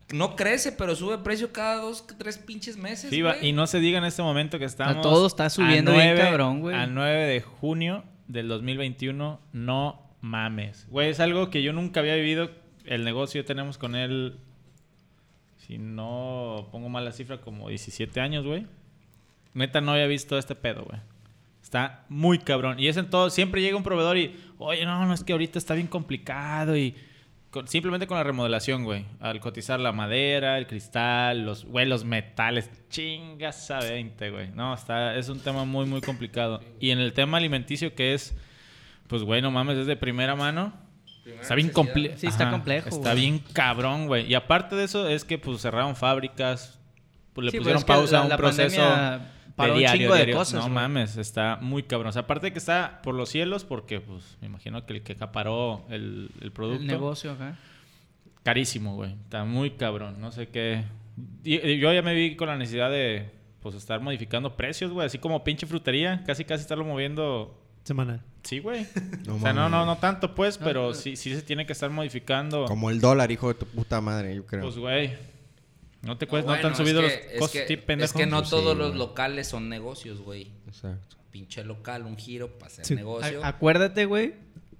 No crece, pero sube precio cada dos, tres pinches meses. Güey. y no se diga en este momento que estamos. todo está subiendo a bien 9 cabrón, güey. A 9 de junio del 2021, no mames. Güey, es algo que yo nunca había vivido. El negocio tenemos con él, si no pongo mal la cifra, como 17 años, güey. Neta, no había visto este pedo, güey. Está muy cabrón. Y es en todo. Siempre llega un proveedor y, oye, no, no, es que ahorita está bien complicado y. con- simplemente con la remodelación, güey. Al cotizar la madera, el cristal, los, güey, los metales. Chingas a 20, güey. No, está, es un tema muy, muy complicado. Y en el tema alimenticio, que es, pues, güey, no mames, es de primera mano. Primera Está bien complejo. Sí, está complejo, Está güey. bien cabrón, güey. Y aparte de eso, es que, pues, cerraron fábricas. Pues, le Sí, pusieron pues, pausa la- a un la proceso pandemia paró de un diario, chingo de cosas, No mames, está muy cabrón. O sea, aparte de que está por los cielos, porque, pues, me imagino que el que acaparó el, el producto. El negocio acá. Carísimo, güey. Está muy cabrón. No sé qué. Yo ya me vi con la necesidad de, pues, estar modificando precios, güey. Así como pinche frutería. Casi, casi estarlo moviendo. Semanal. Sí, güey. <laughs> No o sea, no, no, no tanto, pues, No, pero no. sí, sí se tiene que estar modificando. Como el dólar, hijo de tu puta madre, yo creo. Pues, güey. No te No, cuesta, no, te bueno, han subido es los que- es costos, que- Es que no sí, todos los güey. locales son negocios, güey. Exacto. Pinche local, un giro para hacer Sí. negocio. A- acuérdate, güey,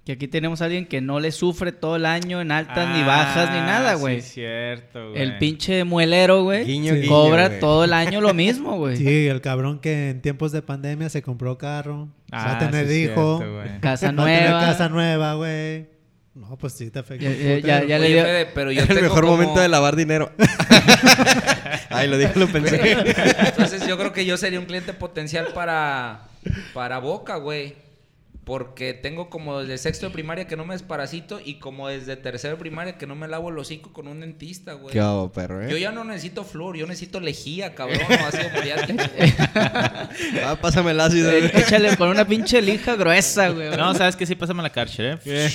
que aquí tenemos a alguien que no le sufre todo el año en altas ni Ah, bajas ni nada, güey. Sí, cierto, güey. el pinche muelero, güey, Guiño, Sí. cobra güey. todo el año lo mismo, güey. Sí, el cabrón que en tiempos de pandemia se compró carro, va a tener sí, hijo, cierto, güey. Casa va a tener nueva. casa nueva, güey. No, pues sí te afecta. Ya- le dio- Fede, pero yo <laughs> el tengo mejor como- momento de lavar dinero. <laughs> Ay, lo dije, lo pensé. Entonces yo creo que yo sería un cliente potencial para, para Boca, güey. Porque tengo como desde sexto de primaria que no me desparasito y como desde tercero de primaria que no me lavo el hocico con un dentista, güey. Qué hago, perro, Yo eh. ya no necesito flúor, yo necesito lejía, cabrón, o ácido <laughs> muriático. Ah, pásame el ácido. Eh, güey. Échale con una pinche lija gruesa, güey. No, sabes que sí, pásame la Karcher, ¿eh?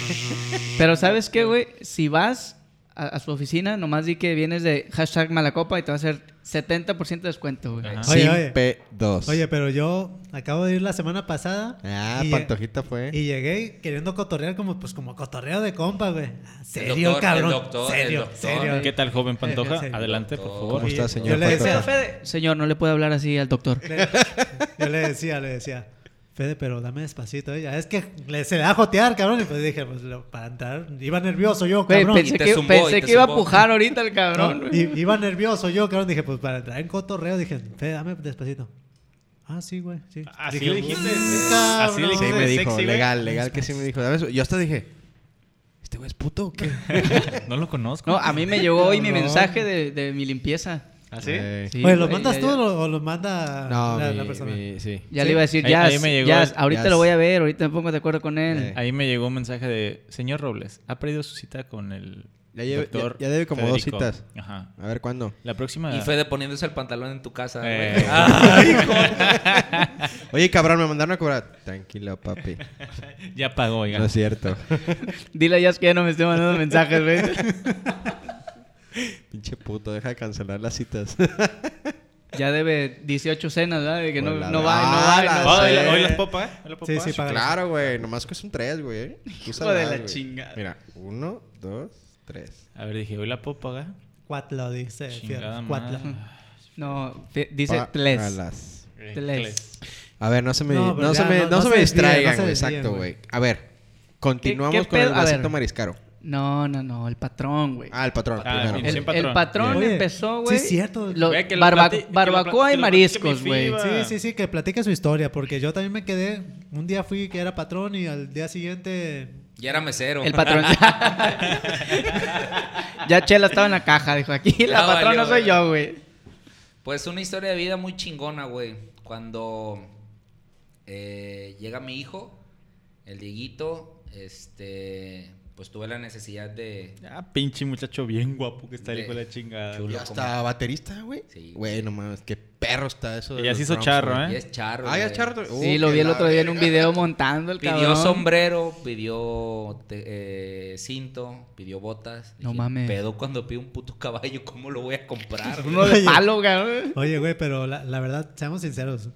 Pero ¿sabes qué, güey? Si vas a, a su oficina, nomás di que vienes de hashtag Malacopa y te va a hacer 70% de descuento, güey. Oye, Sin oye. P2. Oye, pero yo acabo de ir la semana pasada. Ah, y, Pantojita fue. y llegué queriendo cotorrear como, pues, como cotorreo de compa, güey. Serio, doctor, cabrón. el doctor, el serio, doctor. serio. ¿Qué tal, joven Pantoja? Adelante, por favor. ¿Cómo está, Yo señor le decía? Fede, Señor, no le puede hablar así al doctor. <laughs> Le- yo le decía, le decía, Fede, pero dame despacito, ¿eh? Ya es que le, se le va a jotear, cabrón. Y pues dije, pues lo- para entrar, iba nervioso yo, cabrón. pensé Y te que, zumbó, pensé que iba a pujar ahorita el cabrón, No, iba nervioso yo, cabrón. Dije, pues para entrar en cotorreo, dije, Fede, dame despacito. Ah, sí, güey, sí. Así Dije, le dijiste. "Mm, Así le cabrón". Sí, me dijo, sexy, legal, legal que sí me dijo. Yo hasta dije, ¿este güey es puto o qué? <laughs> No lo conozco. No, a mí me llegó hoy mi mensaje de, de mi limpieza. ¿Ah, sí? Eh, Sí, Oye, ¿los güey, mandas ya- tú ya- o los manda No, la, mi- la persona? mi- sí. Ya Sí. le iba a decir, ya, ahí me llegó ya, el- ahorita Jazz. lo voy a ver, ahorita me pongo de acuerdo con él. Eh. Ahí me llegó un mensaje de, señor Robles, ha perdido su cita con el Ya, lleve- doctor ya- ya debe como dos Federico". citas. Ajá. A ver, ¿cuándo? La próxima... Y Fede poniéndose el pantalón en tu casa, Eh. <laughs> <laughs> güey. Oye, cabrón, me mandaron a cobrar. Tranquilo, papi. <laughs> ya pagó, oiga. No es cierto. Dile a Jazz que ya no me esté mandando mensajes, güey. Pinche puto, deja de cancelar las citas. <laughs> Ya debe 18 cenas, ¿verdad? De que no, va, no va, la no va. ¿Hoy, las puedo Sí, pagar? sí, paga. claro, güey. Nomás que es un tres, güey. Hijo de la chingada. Mira, uno, dos, Tres. A ver, dije, ¿hoy la puedo pagar? Cuatlo, dice. Madre. No, dice Pa- tles. alas. Tles. A ver, no se me, No, no, se me, no- se se me distraigan, Exacto, güey. A ver, continuamos qué con el vasito mariscaro. No, no, no, el patrón, güey. Ah, el patrón. Ah, primero. el- el, sí, el patrón. patrón, empezó, sí güey. es cierto. lo- Ve que lo barba- plati- que lo barbacoa y que platique mariscos, güey. Sí, sí, sí, que platique su historia, porque yo también me quedé. Un día fui que era patrón y al día siguiente. Ya era mesero. El patrón. <laughs> ya Chela estaba en la caja, dijo, aquí la patrona valió, soy güey. yo, güey. Pues una historia de vida muy chingona, güey. Cuando eh, llega mi hijo, el Dieguito, este, pues tuve la necesidad de... Ah, pinche muchacho bien guapo que está De- hijo de la chingada. chulo. Ya está baterista, güey. Sí. Güey, no mames, qué perro está eso. Y ya se hizo charro, güey. Y ¿eh? es charro. Ah, ya güey. charro. Uh, Sí, lo que vi el otro día en un video montando el Pidió cabrón. sombrero, pidió te- eh, cinto, pidió botas. No mames. Pedo cuando pido un puto caballo, ¿cómo lo voy a comprar? <laughs> Uno de palo, güey. Oye, güey, pero la, la verdad, seamos sinceros.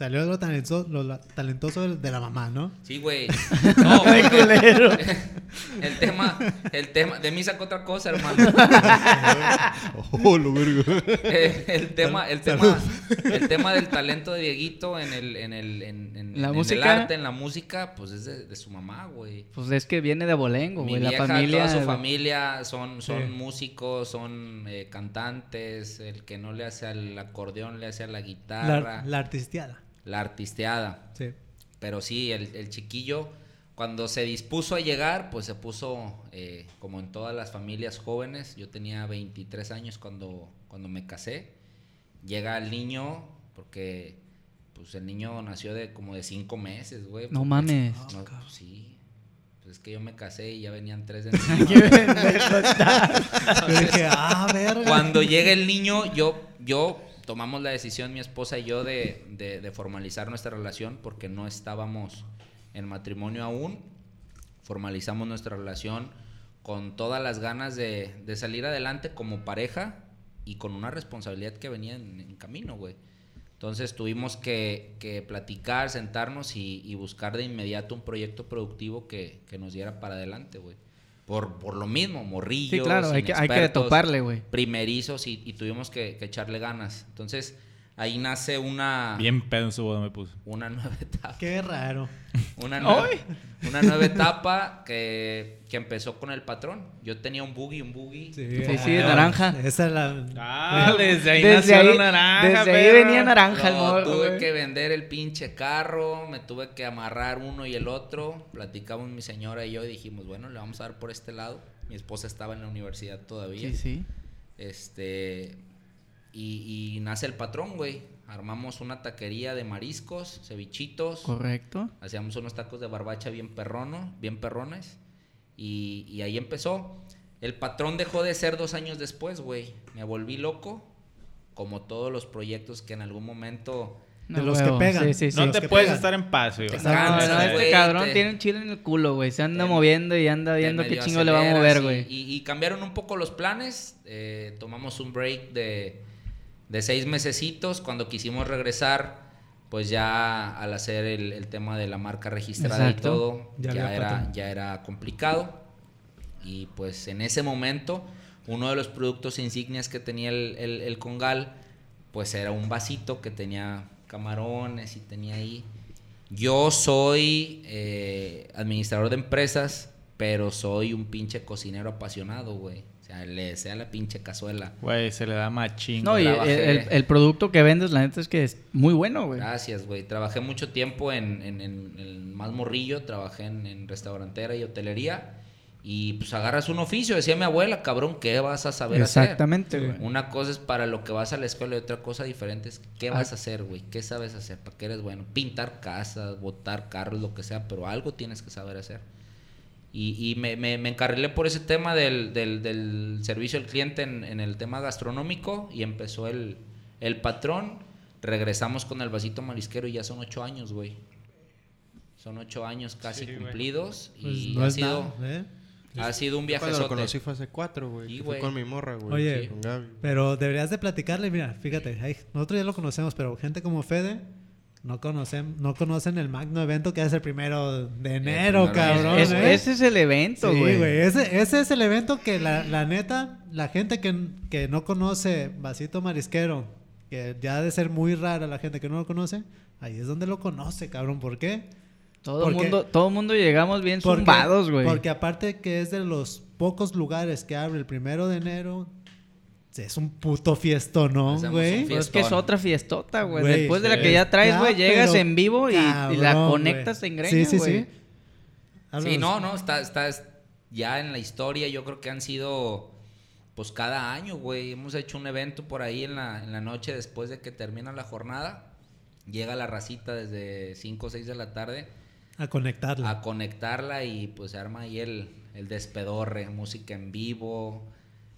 Salió lo talentoso, lo talentoso de- la mamá, ¿no? Sí, güey. <laughs> No, güey. <laughs> El tema, el tema, de mí sacó otra cosa, hermano. <laughs> Oh, lo verga. Eh, el tema, el tema, el tema del talento de Dieguito en el, en el, en, en- La en el música. arte, en la música, pues es de, de su mamá, güey. Pues es que viene de Bolengo, Mi güey. La familia. toda su familia son, son Sí. músicos, son eh, cantantes. El que no le hace al acordeón le hace a la guitarra, La, la, la artisteada. Sí. Pero sí, el, el chiquillo, cuando se dispuso a llegar, pues se puso eh, como en todas las familias jóvenes. Yo tenía 23 años cuando, cuando me casé. Llega el niño, porque pues el niño nació de como de 5 meses, güey. No mames. No, sí. Pues es que yo me casé y ya venían tres de <laughs> <laughs> dije, ah, verga. Cuando llega el niño, yo, yo tomamos la decisión, mi esposa y yo, de, formalizar nuestra relación porque no estábamos en matrimonio aún. Formalizamos nuestra relación con todas las ganas de, salir adelante como pareja y con una responsabilidad que venía en, camino, güey. Entonces tuvimos que, platicar, sentarnos y, y buscar de inmediato un proyecto productivo que, que nos diera para adelante, güey. Por, por lo mismo, morrillos. Sí, claro, hay que, hay que toparle, güey. primerizos y, y tuvimos que, que echarle ganas. Entonces, ahí nace una, Bien pedo en su boda me puso. una nueva etapa. Qué raro. Una nueva, una nueva etapa que, que empezó con el patrón. Yo tenía un buggy, un buggy. Sí, Sí, sí, naranja. Esa es la. Ah, desde ahí Desde nació ahí, la naranja, desde ahí venía naranja el No, morro, tuve güey. que vender el pinche carro, me tuve que amarrar uno y el otro. Platicamos mi señora y yo y dijimos, bueno, le vamos a dar por este lado. Mi esposa estaba en la universidad todavía. Sí, sí. Este. Y, y nace el patrón, güey. Armamos una taquería de mariscos, cevichitos. Correcto. Hacíamos unos tacos de barbacha bien perrono, bien perrones. Y, y ahí empezó. El patrón dejó de ser dos años después, güey. Me volví loco. Como todos los proyectos que en algún momento. De los que pegan. Sí, sí, sí. No los te puedes pegan. estar en paz, güey. No, no, este cabrón te- tiene un chile en el culo, güey. Se anda te- moviendo y anda viendo qué chingo le va a mover, güey. Y, y cambiaron un poco los planes. eh, tomamos un break de, de seis mesecitos. Cuando quisimos regresar, pues ya al hacer el, el tema de la marca registrada Exacto. y todo, Ya era, patrón. ya era complicado. Y pues en ese momento, uno de los productos insignias que tenía el, el- el Congal, pues era un vasito que tenía camarones y tenía ahí. Yo soy eh, administrador de empresas, pero soy un pinche cocinero apasionado, güey. Sea, le sea la pinche cazuela. Güey, se le da machín. No, y el, trabajé. el- el producto que vendes, la neta es que es muy bueno, güey. Gracias, güey. Trabajé mucho tiempo en, en, en el más morrillo, trabajé en, en restaurantera y hotelería. Y pues agarras un oficio, decía mi abuela, cabrón, ¿qué vas a saber hacer? Exactamente, güey. Una cosa es para lo que vas a la escuela y otra cosa diferente es qué Ah. vas a hacer, güey. ¿Qué sabes hacer? ¿Para qué eres bueno? Pintar casas, botar carros, lo que sea, pero algo tienes que saber hacer. Y, y me, me, me encarrilé por ese tema del, del, del servicio al cliente en, en el tema gastronómico y empezó el, el patrón. Regresamos con el vasito marisquero y ya son ocho años, güey. Son ocho años casi Sí, cumplidos Pues y no ha es sido, nada, ¿eh? ha sido un viaje Cuando lo conocí fue hace cuatro, güey. Con mi morra, güey. Oye. Sí, con Gaby. Pero deberías de platicarle, mira, fíjate, nosotros ya lo conocemos, pero gente como Fede, no conocen, no conocen el magno evento que es el primero de enero, primero cabrón. Es- ¿eh? ese es el evento, Sí, güey. güey. Ese, ese es el evento que la, la neta, la gente que, que no conoce Vasito Marisquero, que ya ha de ser muy rara la gente que no lo conoce, ahí es donde lo conoce, cabrón. ¿Por qué? todo el porque- mundo, todo el mundo llegamos bien Porque, zumbados, güey. porque aparte que es de los pocos lugares que abre el primero de enero, es un puto fiestón, Hacemos güey. Pero es que es otra fiestota, güey. Güey, Después de la que ya traes, güey, llegas pero en vivo y, y la conectas güey. en greña, Sí, sí, güey. sí. Sí, no, no, está, está es- ya en la historia. Yo creo que han sido, pues cada año, güey. Hemos hecho un evento por ahí en la, en la noche después de que termina la jornada. Llega la racita desde 5 o 6 de la tarde A conectarla. a conectarla y pues se arma ahí el, el despedorre, música en vivo,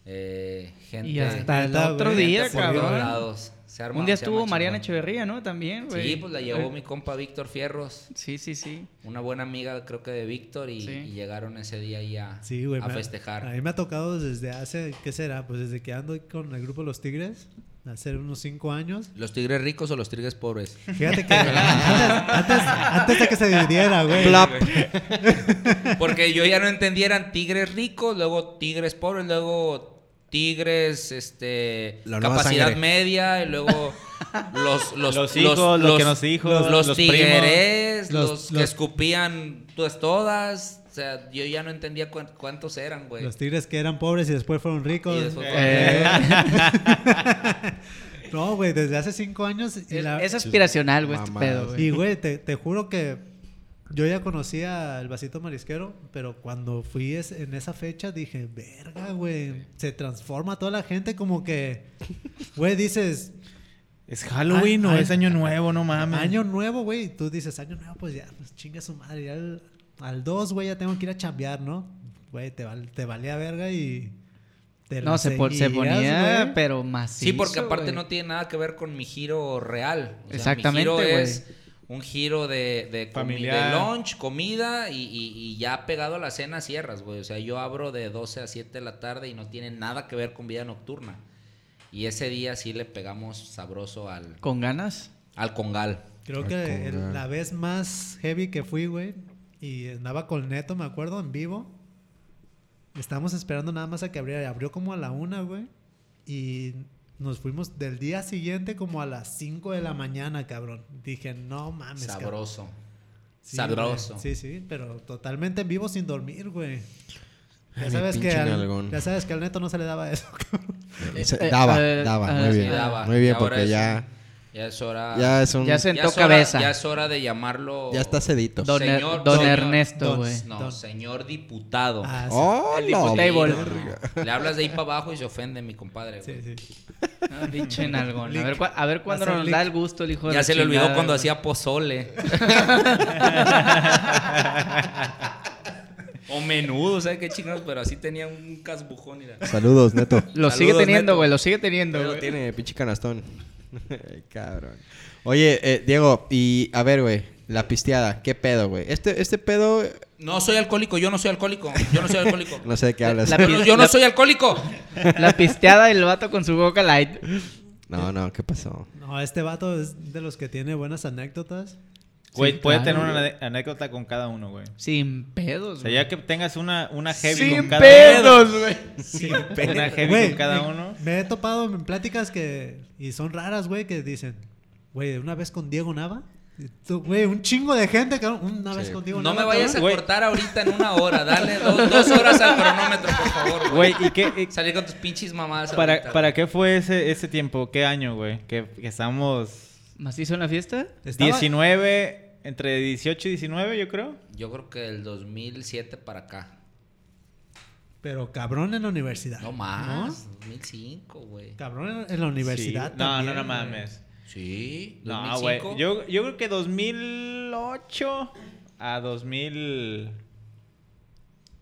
eh, gente Y hasta el otro güey, día, cabrón. lados. Se arma- Un día estuvo Mariana. Echeverría, ¿no? También, güey. Sí, pues la llevó mi compa Víctor Fierros, Sí, sí, sí. una buena amiga creo que de Víctor y, Sí. y llegaron ese día ahí a, Sí, güey. a me- festejar. A mí me ha tocado desde hace, ¿qué será? Pues desde que ando con el grupo Los Tigres, hace unos cinco años. ¿Los tigres ricos o los tigres pobres? Fíjate que antes, antes, antes de que se dividiera, güey. Plap. Porque yo ya no entendía, eran tigres ricos, luego tigres pobres, luego tigres, este, La capacidad sangre. media, y luego los, <laughs> los, Los hijos, lo que nos dijo, los, los los tigres, primos. los, Los- que los- escupían pues todas. O sea, yo ya no entendía cuán- cuántos eran, güey. Los Tigres que eran pobres y después fueron ricos. Y después Eh. <laughs> no, güey, desde hace cinco años. Y, Es, la- es aspiracional, güey, este pedo, güey. y, güey, te, te juro que yo ya conocía el vasito marisquero, pero cuando fui es- en esa fecha dije, verga, güey, se transforma toda la gente como que, güey, dices, ¿Es Halloween Ay, o ay, es Año Nuevo? No mames. Año nuevo, güey. y Tú dices, año nuevo, pues ya, pues chinga su madre. Ya al 2, güey, ya tengo que ir a chambear, ¿no? Güey, te, val- te valía verga y. Te No, se, po- se seguías, ponía, pero macizo, Sí, porque aparte no tiene nada que ver con mi giro real. O sea, Exactamente, Mi giro güey. es un giro de, de, comi- Familiar. de lunch, comida y, y- y ya pegado a la cena cierras, güey. O sea, yo abro de 12 a 7 de la tarde y no tiene nada que ver con vida nocturna. Y ese día sí le pegamos sabroso al, ¿Con ganas? al congal. Creo que la vez más heavy que fui, güey, y andaba con Neto, me acuerdo, en vivo. Estábamos esperando nada más a que abriera. y Abrió como a la una, güey. Y nos fuimos del día siguiente como a las 5 de la mañana, cabrón. Dije, no mames. Sabroso. Sí, Sabroso. güey. Sí, sí, pero totalmente en vivo sin dormir, güey. Ya sabes, que al, ya sabes que al neto no se le daba eso. cabrón. Eh, daba, eh, daba, ah, muy bien. daba. Muy bien, Y ahora porque es ya, Ya es hora. ya es un... Ya Ya, se- ya sentó es hora- cabeza. Ya es hora de llamarlo. está cedito. Don, Er- Señor- don don- Ernesto, güey. No, Don- señor diputado. Ah, sí. ¡Oh, El verga! Le hablas de ahí para abajo y se ofende mi compadre. Sí, güey. sí. Ah, pinche <laughs> nalgón. A ver, a ver cuándo nos leak. da el gusto el hijo de Ya se le olvidó cuando hacía pozole. <laughs> o menudo, ¿sabes qué chingados? Pero así tenía un casbujón. Mira. Saludos, Neto. Lo sigue teniendo, güey. Lo sigue teniendo, Lo tiene, pinche canastón. <laughs> Cabrón. Oye, eh, Diego, y a ver, güey, la pisteada, ¿qué pedo, güey? Este, este pedo, No soy alcohólico, yo no soy alcohólico. Yo no soy alcohólico. <laughs> no sé de qué hablas. La Yo no, yo no la- soy alcohólico. La pisteada del vato con su boca light. No, no, ¿qué pasó? No, este vato es de los que tiene buenas anécdotas. Güey, Sí, puede claro, tener una güey. anécdota con cada uno, güey. Sin pedos, O sea, güey. ya que tengas una, una heavy Sin con cada pedos, güey. <laughs> uno. Una heavy Güey, con cada me- uno. Me he topado en pláticas que... Y son raras, güey, que dicen... Güey, una vez con Diego Nava. tú, Güey, un chingo de gente, cabrón. Una vez Sí. con Diego No Nava. me vayas a cabrón. Güey. cortar ahorita en una hora. Dale dos, dos horas al cronómetro, por favor. Güey, ¿y qué? y- Salir con tus pinches mamadas. para, ahorita, ¿Para güey. qué fue ese, ese tiempo? ¿Qué año, güey? Que, que estamos ¿Macizo en la fiesta? Estaba- 19, entre 18 y 19, yo creo. Yo creo que del 2007 para acá. Pero cabrón en la universidad. No más. 2005, güey. Cabrón en, en la universidad Sí. No, también, no, no güey. mames. Sí. No, güey. 2005. Yo, yo creo que 2008 a 2000...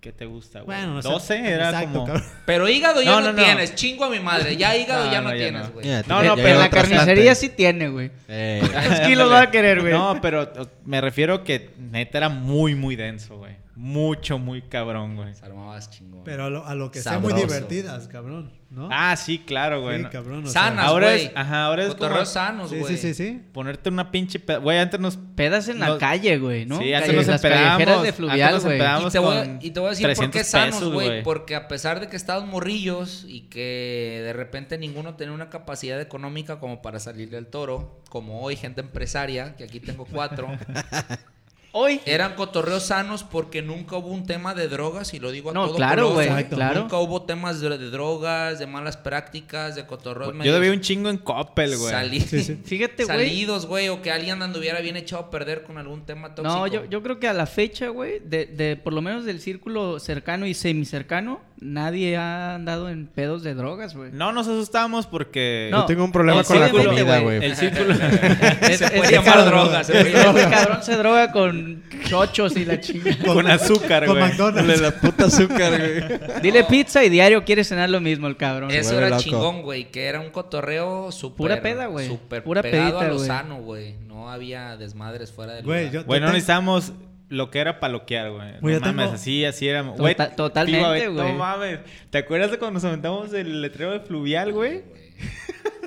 ¿Qué te gusta, güey? Bueno, o sea, 12 era exacto, como... cabrón. Pero hígado ya No, no, no, no. tienes. Chingo a mi madre. Ya hígado No, ya no, no, tienes, no. güey. No, no, pero en la carnicería sí tiene, güey. Eh, <laughs> kilos va a querer, güey. No, pero me refiero que neta era muy, muy denso, güey. Mucho, muy cabrón, güey. Se armabas chingón. Pero a lo, a lo que sea muy divertidas, cabrón, ¿no? Ah, sí, claro, güey. sí, no. cabrón. o sea, Sanas, Ahora güey. es- ajá, ahora es como- sanos, sí, güey. sí, sí, sí. Ponerte una pinche... peda- Güey, antes nos... Pedas en la Nos- calle, güey, ¿no? Sí, antes nos empedábamos. antes güey. Y te, voy, a- con y te voy a decir por qué 300 sanos, pesos, güey. Porque a pesar de que estaban morrillos y que de repente ninguno tenía una capacidad económica como para salir del toro, como hoy, gente empresaria, que aquí tengo cuatro, <laughs> Hoy. eran cotorreos sanos porque nunca hubo un tema de drogas, y lo digo a No, todo claro, color, güey, claro. Nunca hubo temas de, de drogas, de malas prácticas, de cotorreos Yo debía un chingo en Coppel, güey. sali- Sí, sí. <laughs> Fíjate, güey. salidos, güey, o que alguien anduviera bien echado a perder con algún tema tóxico. No, yo, yo creo que a la fecha, güey, de, de por lo menos del círculo cercano y semicercano, nadie ha andado en pedos de drogas, güey. No nos asustamos porque... No. Yo tengo un problema con la comida, güey. El <laughs> círculo... Se puede llamar droga. Este cabrón se droga con chochos y la chinga. <laughs> con azúcar, Con güey. McDonald's. La puta azúcar, güey. <laughs> Dile pizza y diario quiere cenar lo mismo el cabrón. Eso era loco. chingón, güey, que era un cotorreo súper... Pura peda, güey. Súper Pura pegado pedita, a lo güey. sano, güey. No había desmadres fuera del Güey, lugar. yo, Güey, yo no te- necesitamos lo que era paloquear, güey. Güey, No mames, tengo- así, así era. Güey, Tota- totalmente, güey. No mames. ¿Te acuerdas de cuando nos aventamos el letrero de fluvial, güey? Güey.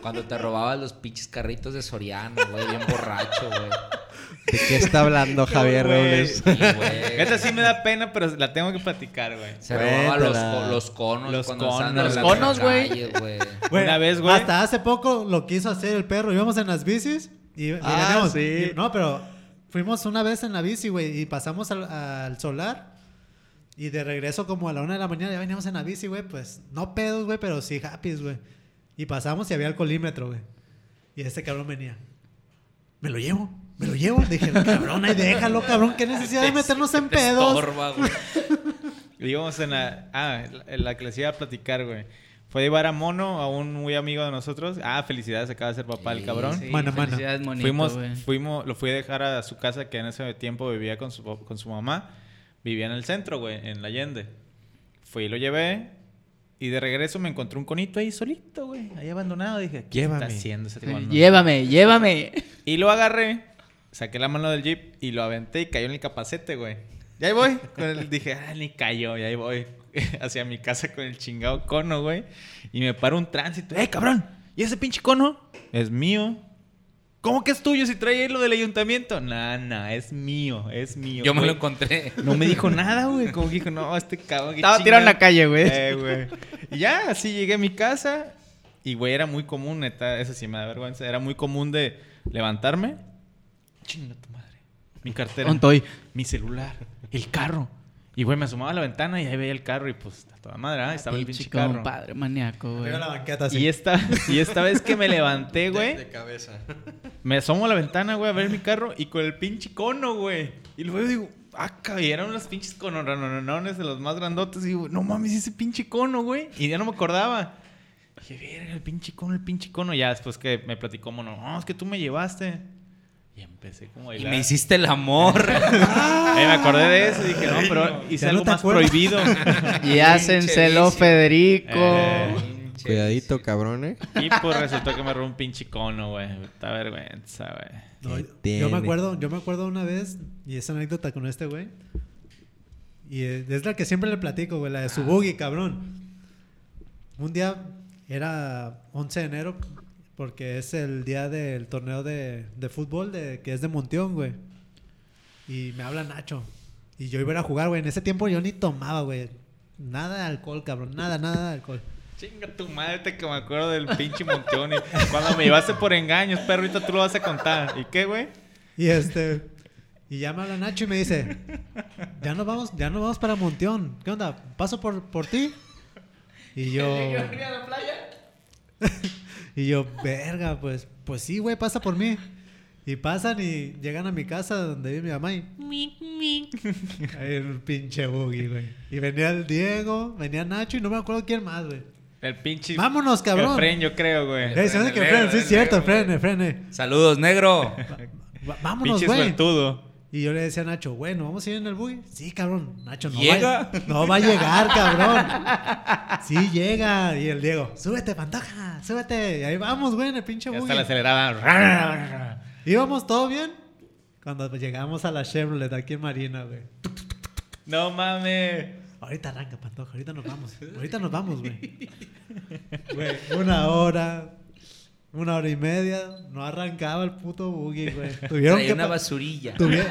Cuando te robabas los pinches carritos de Soriano, güey, bien borracho, güey. <laughs> ¿De qué está hablando Javier. Robles? <laughs> Esta sí me da pena, pero la tengo que platicar, güey. Se robaba los, los conos. Los cuando conos. Los conos, <laughs> güey. Una vez, güey. Hasta hace poco lo quiso hacer el perro. Íbamos en las bicis y, y Ah, veníamos- sí. y- no, pero fuimos una vez en la bici, güey, y pasamos al, al solar. Y de regreso como a la una de la mañana ya veníamos en la bici, güey, pues no pedos, güey, pero sí happy, güey. Y pasamos y había alcoholímetro, güey. Y este cabrón venía. Me lo llevo, me lo llevo. Dije, cabrón, ahí déjalo, cabrón. ¿Qué necesidad de meternos en pedos? estorba, güey. Y íbamos en la. Ah, en la que les iba a platicar, güey. Fue a llevar a Mono, a un muy amigo de nosotros. Ah, felicidades, acaba de ser papá el Sí, cabrón. Sí, felicidades, monito, fuimos, fuimos, lo fui a dejar a su casa que en ese tiempo vivía con su, con su mamá. Vivía en el centro, güey, en la Allende. Fui y lo llevé. Y de regreso me encontré un conito ahí solito, güey. Ahí abandonado. Dije, ¿qué Llévame. está haciendo ese Sí, <laughs> cono? Llévame, llévame. Y lo agarré, saqué la mano del jeep y lo aventé y cayó en el capacete, güey. Y ahí voy. <laughs> Con el- dije, ah, ni cayó. Y ahí voy <laughs> hacia mi casa con el chingado cono, güey. Y me paro un tránsito. ¡Eh, cabrón! ¿Y ese pinche cono? Es mío. ¿Cómo que es tuyo si trae ahí lo del ayuntamiento? Nah, nah, es mío, es mío. Yo me lo encontré. No me dijo <laughs> nada, güey. Como que dijo, no, este cabrón. Estaba tirado en chingado". la calle, güey. Eh, güey. Y ya, así llegué a mi casa. Y, güey, era muy común, neta. Eso sí me da vergüenza. Era muy común de levantarme. Chinga tu madre. Mi cartera. Ontoy. Mi celular. El carro. Y, güey, me asomaba a la ventana y ahí veía el carro. Y, pues, a toda madre, ¿ah? estaba el pinche Pinche carro. compadre maníaco, güey. Arriba la banqueta así. Y esta, y esta vez que me levanté, <laughs> güey. De cabeza. Me asomo a la ventana, güey, a ver mi carro y con el pinche cono, güey. Y luego digo, ah, cabrón, y eran unos pinches conones de los más grandotes. Y digo, no mames, ese pinche cono, güey. Y ya no me acordaba. Dije, verga, el pinche cono, el pinche cono. Ya después que me platicó, mono, no, es que tú me llevaste. Y empecé como a Y me hiciste el amor. <laughs> Ahí me acordé de eso y dije, no, pero hice no algo más prohibido. <laughs> Y hácenselo. Federico. Eh, Cuidadito, cabrón, eh. y pues resultó que me robó un pinche cono, güey. Está vergüenza, güey. No, ¿Qué yo- me acuerdo, yo me acuerdo una vez, y esa anécdota con este güey. Y eh, es la que siempre le platico, güey, la de su buggy, cabrón. Un día era 11 de enero, porque es el día del torneo de, de fútbol de, que es de Monteón, güey. Y me habla Nacho. Y yo iba a ir a jugar, güey. En ese tiempo yo ni tomaba, güey. Nada de alcohol, cabrón. Nada, nada de alcohol. Chinga tu madre, te que me acuerdo del pinche Monteón. y cuando me llevaste por engaños, perro, ahorita tú lo vas a contar. ¿Y qué, güey? Y este. Y ya me habla Nacho y me dice, ya nos vamos, ya nos vamos para Monteón. ¿Qué onda? ¿Paso por, por ti? Y yo. y <laughs> yo, <laughs> verga, pues, pues sí, güey, pasa por mí. Y pasan y llegan a mi casa donde vive mi mamá y. Ahí <laughs> el pinche buggy, güey. Y venía el Diego, venía Nacho y no me acuerdo quién más, güey. El pinche. Vámonos, cabrón. El Fren, yo creo, güey. Eh, se me hace que El negro, sí, el es cierto, negro, frene, frene. Saludos, negro. Va- vámonos, Pinche güey. Y yo le decía a Nacho, bueno, ¿vamos a ir en el buggy? Sí, cabrón. Nacho, no ¿Llega? va, no va a llegar, cabrón. <laughs> Sí, llega. Y el Diego, súbete, pantaja, súbete. Y ahí vamos, güey, en el pinche Ya buggy. hasta la aceleraba. Íbamos todo bien. Cuando llegamos a la Chevrolet aquí en Marina, güey. No mames. Ahorita arranca, Pantoja. Ahorita nos vamos. Ahorita nos vamos, güey. <laughs> Güey, una hora. Una hora y media. No arrancaba el puto buggy, güey. <laughs> Tuvieron Traía que... una basurilla. tuvi-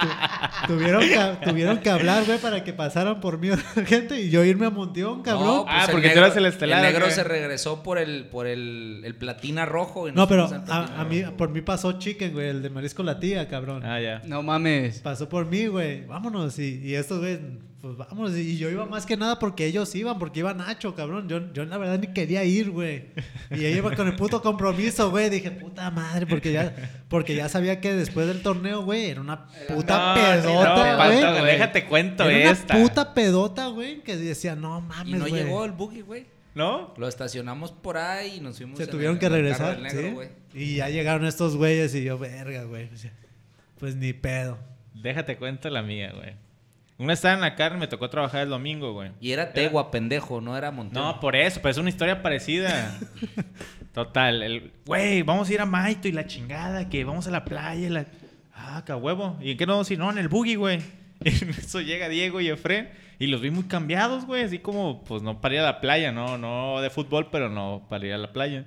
tu- tuvieron, que, tuvieron que hablar, güey, para que pasaran por mí otra <laughs> gente y yo irme a Monteón, cabrón. No, Ah, pues porque tú negro- eras el estelar, El negro se regresó por el, por el, el platina rojo. y No, pero a, a mí, por mí pasó Chicken, güey, el de Marisco La Tía, cabrón. Ah, ya. No mames. Pasó por mí, güey. Vámonos. Y, y estos, güey, pues vámonos. Y yo iba más que nada porque ellos iban, porque iba Nacho, cabrón. Yo, yo la verdad ni quería ir, güey. Y yo iba con el puto compromiso, güey. Dije, puta madre, porque ya, porque ya sabía que después del torneo, güey, era una puta No, sí, pedota, no, güey. Déjate cuento era esta. una puta pedota, güey, que decía, no mames, Y no güey. llegó el buggy, güey. ¿No? Lo estacionamos por ahí y nos fuimos. Se tuvieron el- que regresar, del negro, ¿sí? güey. Y ya llegaron estos güeyes y yo, verga, güey. Pues ni pedo. Déjate cuento la mía, güey. Una estaba en la carne, me tocó trabajar el domingo, güey. Y era Tegua, pendejo, no era Monteón. No, por eso, pero es una historia parecida. <laughs> Total, el güey, vamos a ir a Maito y la chingada, que vamos a la playa y la. Ah, qué huevo. ¿Y en qué nos vamos a ir? No, en el buggy, güey. <laughs> Y en eso llega Diego y Efren y los vi muy cambiados, güey, así como, pues no para ir a la playa, no, no de fútbol, pero no para ir a la playa.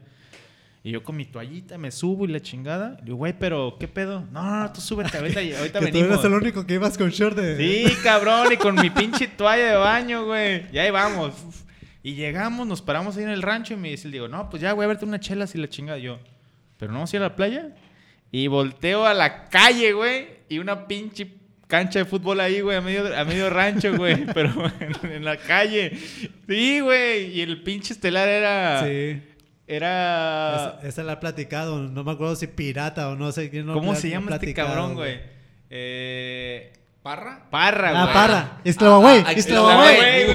Y yo con mi toallita me subo y la chingada. Y digo, güey, pero ¿qué pedo? No, no, no, tú súbete, ahorita, ahorita <laughs> Que tú venimos. eres el único que ibas con short de... Sí, cabrón, y con mi pinche toalla de baño, güey. Y ahí vamos. Y llegamos, nos paramos ahí en el rancho y me dice, digo, no, pues ya voy a verte una chela si la chinga yo. Pero no vamos a ir a la playa. Y volteo a la calle, güey, y una pinche cancha de fútbol ahí, güey, a medio, a medio rancho, güey, <laughs> pero en, en la calle. Sí, güey, y el pinche estelar era... Sí. Era... Esa, esa la he platicado, no me acuerdo si pirata o no sé quién no ¿Cómo se llama este cabrón, güey? Eh... ¿Parra? Parra, Ah, güey. Parra. Ah, Islava, Islava,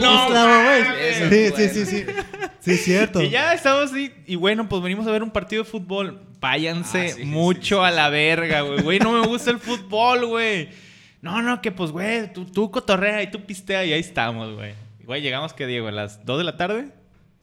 no, Islava, Ese Sí, güey. sí, sí, sí. Sí, cierto. Y ya estamos así. Y bueno, pues venimos a ver un partido de fútbol. Váyanse Ah, sí, mucho sí, sí, a la verga, güey. Güey, no me gusta el fútbol, güey. No, no, que pues, güey, tú, tú cotorrea y tú pistea y ahí estamos, güey. Güey, llegamos, que Diego? ¿A las 2 de la tarde?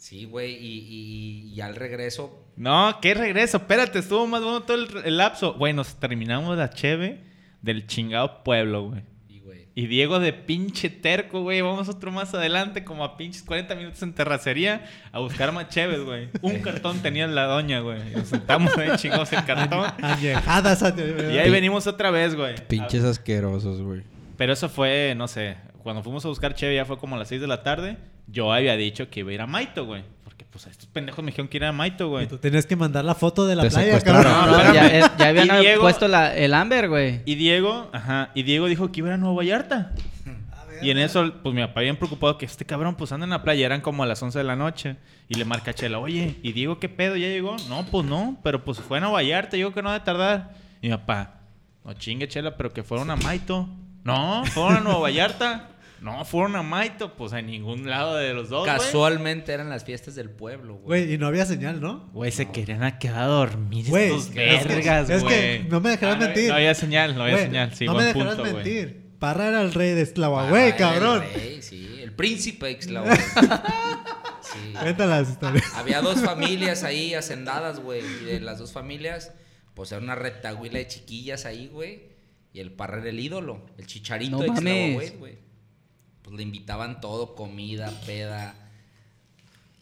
Sí, güey, y, y, y al regreso, No, ¿qué regreso? Espérate, estuvo más bueno todo el, el lapso. Güey, nos terminamos la cheve del chingado pueblo, güey. y güey. Y Diego de pinche terco, güey. Vamos otro más adelante, como a pinches 40 minutos en terracería, a buscar más cheves, güey. Un <laughs> cartón tenía la doña, güey. Nos sentamos ahí, chingos, el cartón. <laughs> Añejadas. Y ahí venimos otra vez, güey. Pinches asquerosos, güey. Pero eso fue, no sé, cuando fuimos a buscar cheve ya fue como a las 6 de la tarde. Yo había dicho que iba a ir a Maito, güey. Porque pues estos pendejos me dijeron que iba a Maito, güey. Y tú tenías que mandar la foto de la Te playa, cabrón. No, espérame. ya, ya habían Diego- puesto la- el Amber, güey. Y Diego, ajá, y Diego dijo que iba a ir a Nueva Vallarta. Y en eso, pues mi papá bien preocupado que este cabrón, pues anda en la playa, eran como a las 11 de la noche. Y le marca a Chela, oye, ¿y Diego qué pedo? ¿Ya llegó? No, pues no, pero pues fue a Nueva Vallarta, yo creo que no ha de tardar. Y mi papá, no chingue Chela, pero que fueron a Maito. No, fueron a Nueva Vallarta. No, fueron a Maito, pues a ningún lado de los dos. Casualmente eran las fiestas del pueblo, güey. Güey, y no había señal, ¿no? Güey, se querían a quedar a dormir Güey, estos es que- es no me dejarás Ah, mentir. No había señal, no había señal. Sí, no me dejarás punto, mentir. Parra era el rey de Eslava, Ah, güey, el cabrón. rey, sí, el príncipe Ixtla, <laughs> Sí. Cuéntala las historias. Había dos familias ahí hacendadas, güey. Y de las dos familias, pues era una retaguila de chiquillas ahí, güey. Y el parra era el ídolo, el chicharito No de güey. Pues le invitaban todo, comida, peda.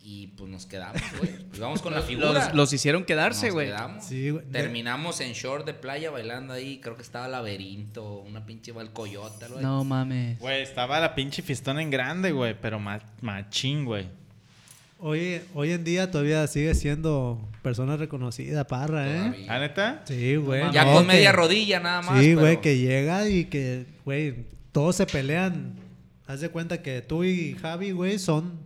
Y pues nos quedamos, güey. Pues vamos con la figura. Los, los hicieron quedarse, Nos güey. quedamos. Sí, güey. Terminamos en short de playa bailando ahí. Creo que estaba laberinto, una pinche el coyote, algo así. No mames. Güey, estaba la pinche fiestón en grande, güey, pero ma- machín, güey. Hoy, hoy en día todavía sigue siendo persona reconocida, Parra, ¿eh? ¿Ah, neta? Sí, güey. Ya no, con que- media rodilla nada más. Sí, pero- güey, que llega y que, güey, todos se pelean. Haz de cuenta que tú y Javi, güey, son,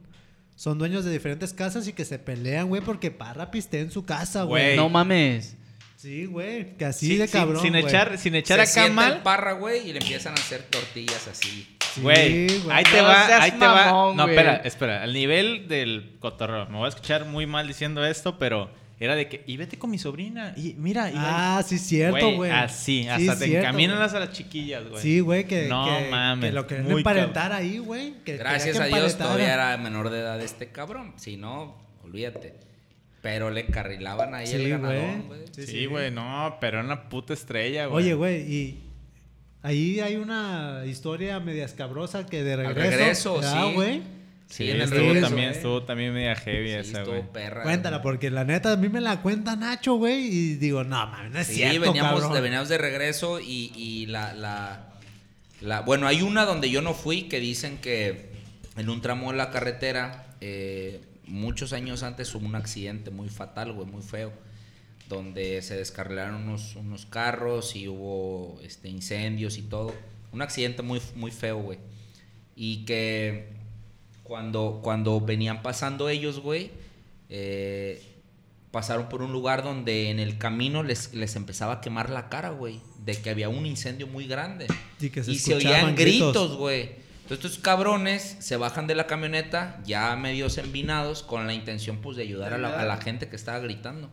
son dueños de diferentes casas y que se pelean, güey, porque Parra pistea en su casa, güey. No mames. Sí, güey, que así Sí, de sin- cabrón. sin, güey. echar, sin echar se acá mal. el parra, güey, y le empiezan a hacer tortillas así. Sí, Güey, ahí te No va, ahí te va. No, espera, espera. Al nivel del cotorreo. Me voy a escuchar muy mal diciendo esto, pero era de que, y vete con mi sobrina. Y mira, y Ah, sí, cierto, güey. Así, Sí, hasta te cierto, encamínalas a las chiquillas, güey. Sí, güey, que, No que, mames, que lo querían muy emparentar ahí, güey. que Gracias a Dios todavía era menor de edad este cabrón. Si no, olvídate. Pero le encarrilaban ahí Sí, el ganadón, güey. güey. Sí, Sí, sí. güey, no, pero era una puta estrella, güey. Oye, güey, y Ahí hay una historia media escabrosa que de Al regreso. regreso, ¿verdad, sí. güey? Sí, en el estuvo regreso, también, estuvo también media heavy Sí, esa, estuvo güey. perra. Cuéntala, porque la neta a mí me la cuenta Nacho, güey, y digo, no, mames, no es Sí, cierto, veníamos, cabrón. veníamos de regreso y, y la, la, la- Bueno, hay una donde yo no fui que dicen que en un tramo de la carretera, eh, muchos años antes hubo un accidente muy fatal, güey, muy feo, donde se descarrilaron unos, unos carros y hubo este, incendios y todo. Un accidente muy, muy feo, güey. Y que cuando, cuando venían pasando ellos, güey, eh, pasaron por un lugar donde en el camino les, les empezaba a quemar la cara, güey. De que había un incendio muy grande. Y que se y se oían gritos. gritos, güey. Entonces estos cabrones se bajan de la camioneta ya medios envinados con la intención pues de ayudar a la, a la gente que estaba gritando.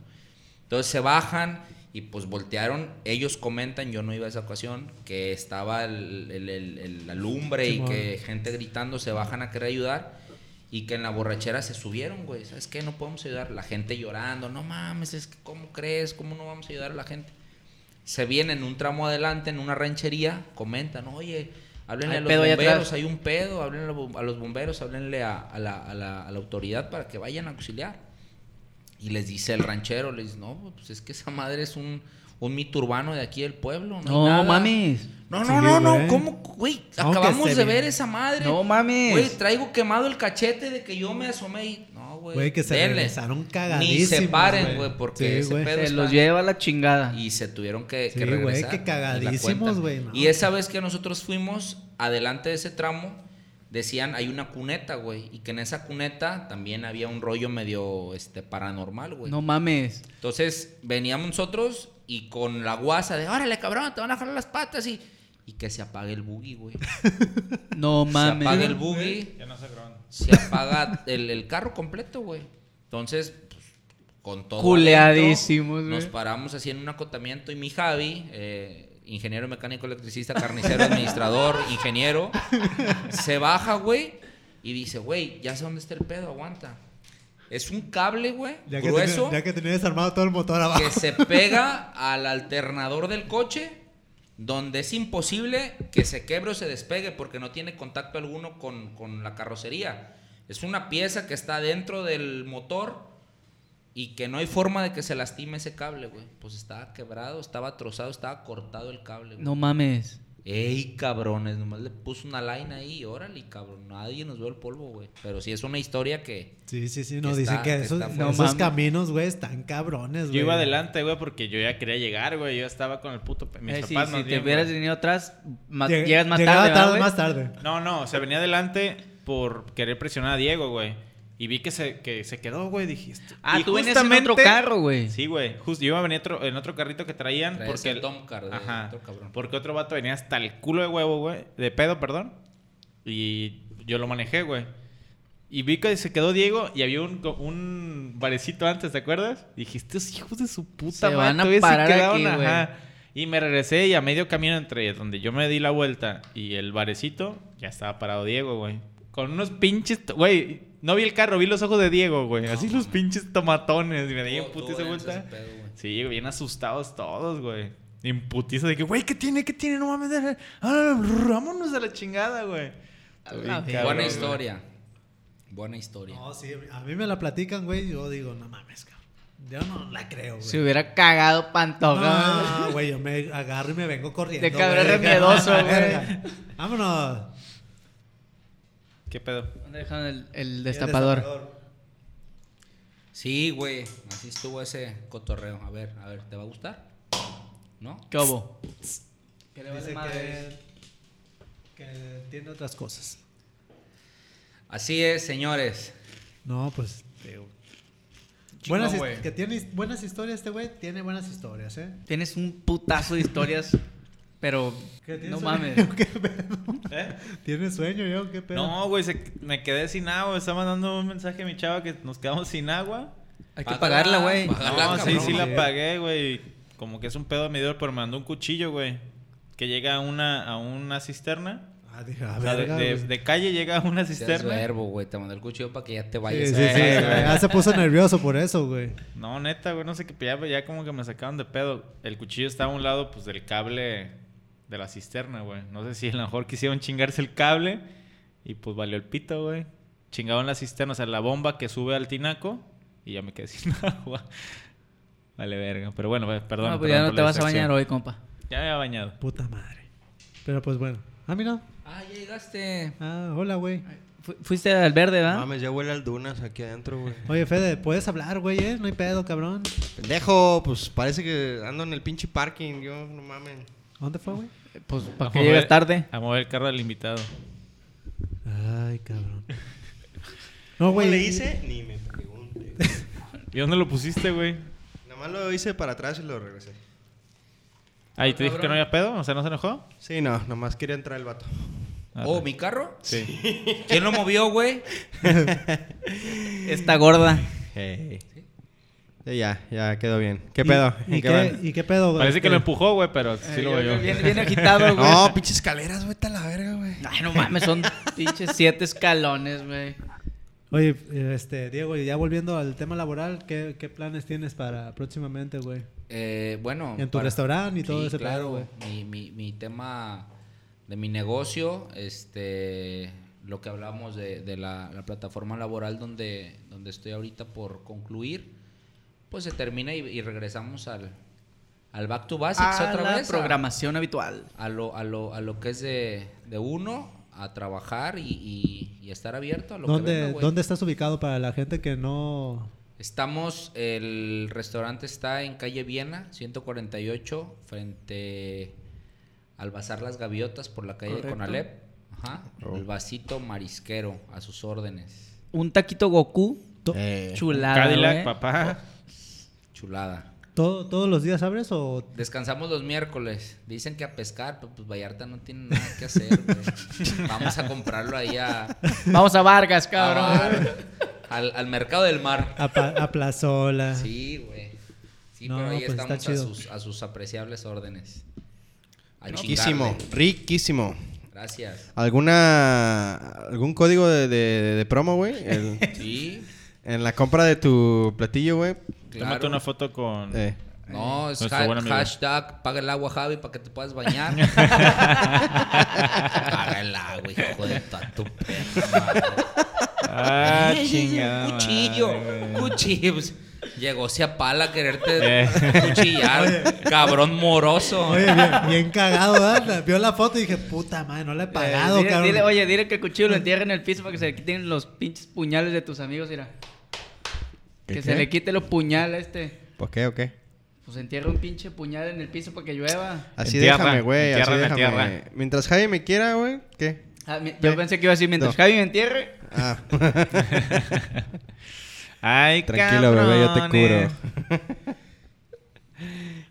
Entonces se bajan y pues voltearon. Ellos comentan, yo no iba a esa ocasión, que estaba el- el- el- la lumbre y que gente gritando se bajan a querer ayudar. Y que en la borrachera se subieron, güey. ¿Sabes qué? No podemos ayudar. La gente llorando. No mames, es que ¿cómo crees? ¿Cómo no vamos a ayudar a la gente? Se vienen un tramo adelante en una ranchería. Comentan, oye, háblenle a los bomberos. Hay un pedo. Háblenle a los- a los bomberos. Háblenle a, a la, a la- a la autoridad para que vayan a auxiliar. Y les dice el ranchero, les dice, no, pues es que esa madre es un, un mito urbano de aquí del pueblo. No, hay No nada". mames. No, Sí, no, no, no, güey. ¿cómo, güey? No, Acabamos de ve. ver esa madre. No mames. Güey, traigo quemado el cachete de que yo me asomé y... No, güey. Güey, que se denle. regresaron Ni cagadísimos, se paren, güey. güey, porque Sí, ese güey. pedo Se está- los lleva a la chingada. Y se tuvieron que, Sí, que güey, regresar. que y la cagadísimos, cuentan. güey, no. Y esa vez que nosotros fuimos, adelante de ese tramo, decían, hay una cuneta, güey. Y que en esa cuneta también había un rollo medio este, paranormal, güey. No mames. Entonces veníamos nosotros y con la guasa de, órale, cabrón, te van a jalar las patas y... Y que se apague el buggy, güey. <laughs> No Se apaga mames. el buggy, Ya no se graban. se apaga el, el carro completo, güey. Entonces, pues, con todo Culeadísimos, adentro, nos güey. paramos así en un acotamiento y mi Javi, eh, ingeniero mecánico, electricista, carnicero, administrador, <laughs> ingeniero, se baja, güey, y dice, güey, ya sé dónde está el pedo, aguanta. Es un cable, güey, Ya que, grueso, tenía, ya que tenía desarmado todo el motor abajo. que se pega <laughs> al alternador del coche, donde es imposible que se quebre o se despegue porque no tiene contacto alguno con, con la carrocería. Es una pieza que está dentro del motor y que no hay forma de que se lastime ese cable, güey. Pues estaba quebrado, estaba trozado, estaba cortado el cable, güey. No mames. Ey, cabrones, nomás le puso una line ahí y órale, cabrón. Nadie nos vio el polvo, güey. Pero sí es una historia que... Sí, sí, sí. No, Que dicen que que esos, esos No mames. caminos, güey, están cabrones, güey. Yo iba adelante, güey, porque yo ya quería llegar, güey. Yo estaba con el puto... Mis Eh, si papás si más te hubieras venido atrás, Lleg- llegas más llegaba tarde, ¿verdad, güey? más tarde. No, no, o sea, venía adelante por querer presionar a Diego, güey. Y vi que se, que se quedó, güey. Dije, esto- Ah, y tú venías en otro carro, güey. Sí, güey. Justo yo iba a venir otro- en otro carrito que traían. Traes porque el Tomcar de Ajá. otro cabrón. Porque otro vato venía hasta el culo de huevo, güey. De pedo, perdón. Y yo lo manejé, güey. Y vi que se quedó Diego y había un, un barecito antes, ¿te acuerdas? Dije, estos hijos de su puta Se madre van a se parar quedaron, aquí, ajá. Y me regresé y a medio camino entre donde yo me di la vuelta y el barecito, ya estaba parado Diego, güey. Con unos pinches, güey, no vi el carro, vi los ojos de Diego, güey. Así los pinches tomatones. Y me di en Estuvo- putiza estuvo denso vuelta. pedo. Sí, bien asustados todos, güey. En putiza de que, güey, ¿qué tiene? ¿Qué tiene? No mames. de- Ah, vámonos a la chingada, güey. Cabrón, Buena güey. historia. Buena historia. No, sí, a mí me la platican, güey, y yo digo, no mames, cabrón. Yo no la creo, güey. Se hubiera cagado Pantoja. No, güey, yo me agarro y me vengo corriendo. De cabrón güey. remiedoso, <laughs> güey. Verga. Vámonos. ¿Qué pedo? ¿Dónde dejaron el, el El destapador? Sí, güey. Así estuvo ese cotorreo. A ver, a ver, ¿te va a gustar? ¿No? ¿Qué hubo? ¿Qué le vale Dice madre? que, que tiene otras cosas. Así es, señores. No, pues. digo, Chingón, buenas, que tiene buenas historias este güey, tiene buenas historias, ¿eh? Tienes un putazo de historias, pero ¿Qué, ¿tienes no sueño? mames. <laughs> ¿Qué pedo? ¿Eh? ¿Tienes sueño yo? ¿Qué pedo? No, güey, se- me quedé sin agua. Estaba mandando un mensaje a mi chava que nos quedamos sin agua. Hay que pagarla, güey. No, sí, cabrón. sí la Sí. pagué, güey. Como que es un pedo medidor, pero me mandó un cuchillo, güey. Que llega a una, a una cisterna. Ah, dije, a O sea, de, verga, de- de calle llega a una cisterna. verbo, güey. Te mandé el cuchillo para que ya te Sí, vayas. sí, sí, Eh, güey. Ya se puso <laughs> nervioso por eso, güey. No, neta, güey, no sé qué, ya, ya como que me sacaron de pedo. El cuchillo estaba a un lado, pues, del cable de la cisterna, güey. No sé si a lo mejor quisieron chingarse el cable y pues valió el pito, güey. Chingaron la cisterna, o sea, la bomba que sube al tinaco y ya me quedé <laughs> sin agua. Vale, verga. Pero bueno, perdón. No, pues perdón ya no te la vas a bañar hoy, compa. Ya me había bañado. Puta madre. Pero pues bueno. Ah, mira. Ah, ya llegaste. Ah, hola, güey. Fu- Fuiste al verde, ¿verdad? Mames, ya huele al Dunas aquí adentro, güey. Oye, Fede, puedes hablar, güey, eh? No hay pedo, cabrón. Pendejo, pues parece que ando en el pinche parking. Yo, no mames. ¿Dónde fue, güey? Pues A para que tarde. A mover el carro del invitado. Ay, cabrón. <laughs> No, ¿Cómo güey. le hice? Ni me pregunte. ¿Y dónde lo pusiste, güey? Nada más lo hice para atrás y lo regresé. Ahí te dije que no había pedo, o sea, ¿no se enojó? Sí, no, nomás quería entrar el vato. Ah, Oh. ¿mi carro? Sí. ¿Quién lo movió, güey? <laughs> <laughs> Está gorda. Hey. Sí, ya, ya quedó bien. ¿Qué pedo? ¿Y, ¿En y qué? ¿Y qué pedo, güey? Parece que lo empujó, güey, pero sí Eh, lo veo yo. Viene, viene agitado, <laughs> güey. No, pinches escaleras, vete a la verga, güey. Ay, no mames, son pinches siete escalones, güey. Oye, este, Diego, y ya volviendo al tema laboral, ¿qué, qué planes tienes para próximamente, güey? Eh, bueno. En tu restaurante y todo ese pedo, claro, güey. Mi, mi, mi tema de mi negocio, este, lo que hablamos de, de la, la plataforma laboral donde, donde estoy ahorita por concluir, pues se termina y, y regresamos al, al back to basics A otra la vez. a- programación habitual. A, lo, a, lo, a lo que es de, de uno, a trabajar y, y- y estar abierto a lo que ¿Dónde, venga, güey. ¿Dónde estás ubicado para la gente que no... Estamos, el restaurante está en calle Viena, 148, frente al Bazar Las Gaviotas por la calle de Correcto. Conalep. Ajá. El vasito marisquero, a sus órdenes. Un taquito Goku. Eh, Chulada, Cadillac, güey. papá. Chulada. todo- ¿Todos los días abres o...? Descansamos los miércoles. Dicen que a pescar, pero pues Vallarta no tiene nada que hacer. güey. <laughs> Vamos a comprarlo ahí a, Vamos a Vargas, a- cabrón. al, al mercado del mar. A, a Plazola. Sí, güey. Sí, No, pero ahí pues está estamos a sus, a sus apreciables órdenes. A Riquísimo, chingarle. riquísimo. Gracias. ¿Alguna algún código de, de- de promo, güey? <laughs> El- Sí, en la compra de tu platillo, güey. Tómate claro. una foto con... Eh. No, es Nuestro ha- buen amigo. hashtag paga el agua, Javi, para que te puedas bañar. <laughs> paga el agua, hijo de tu perra madre. Ah, chingada. <laughs> Cuchillo, madre, cuchillo. Pues, Llegó a pala a quererte Eh. cuchillar. Cabrón moroso. Oye, bien, bien cagado, ¿verdad? <laughs> Vio la foto y dije, puta madre, no le he pagado, Eh, dile, cabrón. dile, oye, dile que el cuchillo lo entierre en el piso para que se quiten los pinches puñales de tus amigos, mira. ¿Qué, Que qué? se le quite los puñales a este. ¿Por qué o qué? Pues entierra un pinche puñal en el piso para que llueva. Así En déjame, güey. Así déjame. tierra. Mientras Javi me quiera, güey. ¿Qué? Ah, mi- yo pensé que iba a decir, mientras No. Javi me entierre. Ah, <laughs> Ay, tranquilo, bebé, yo te curo. <laughs>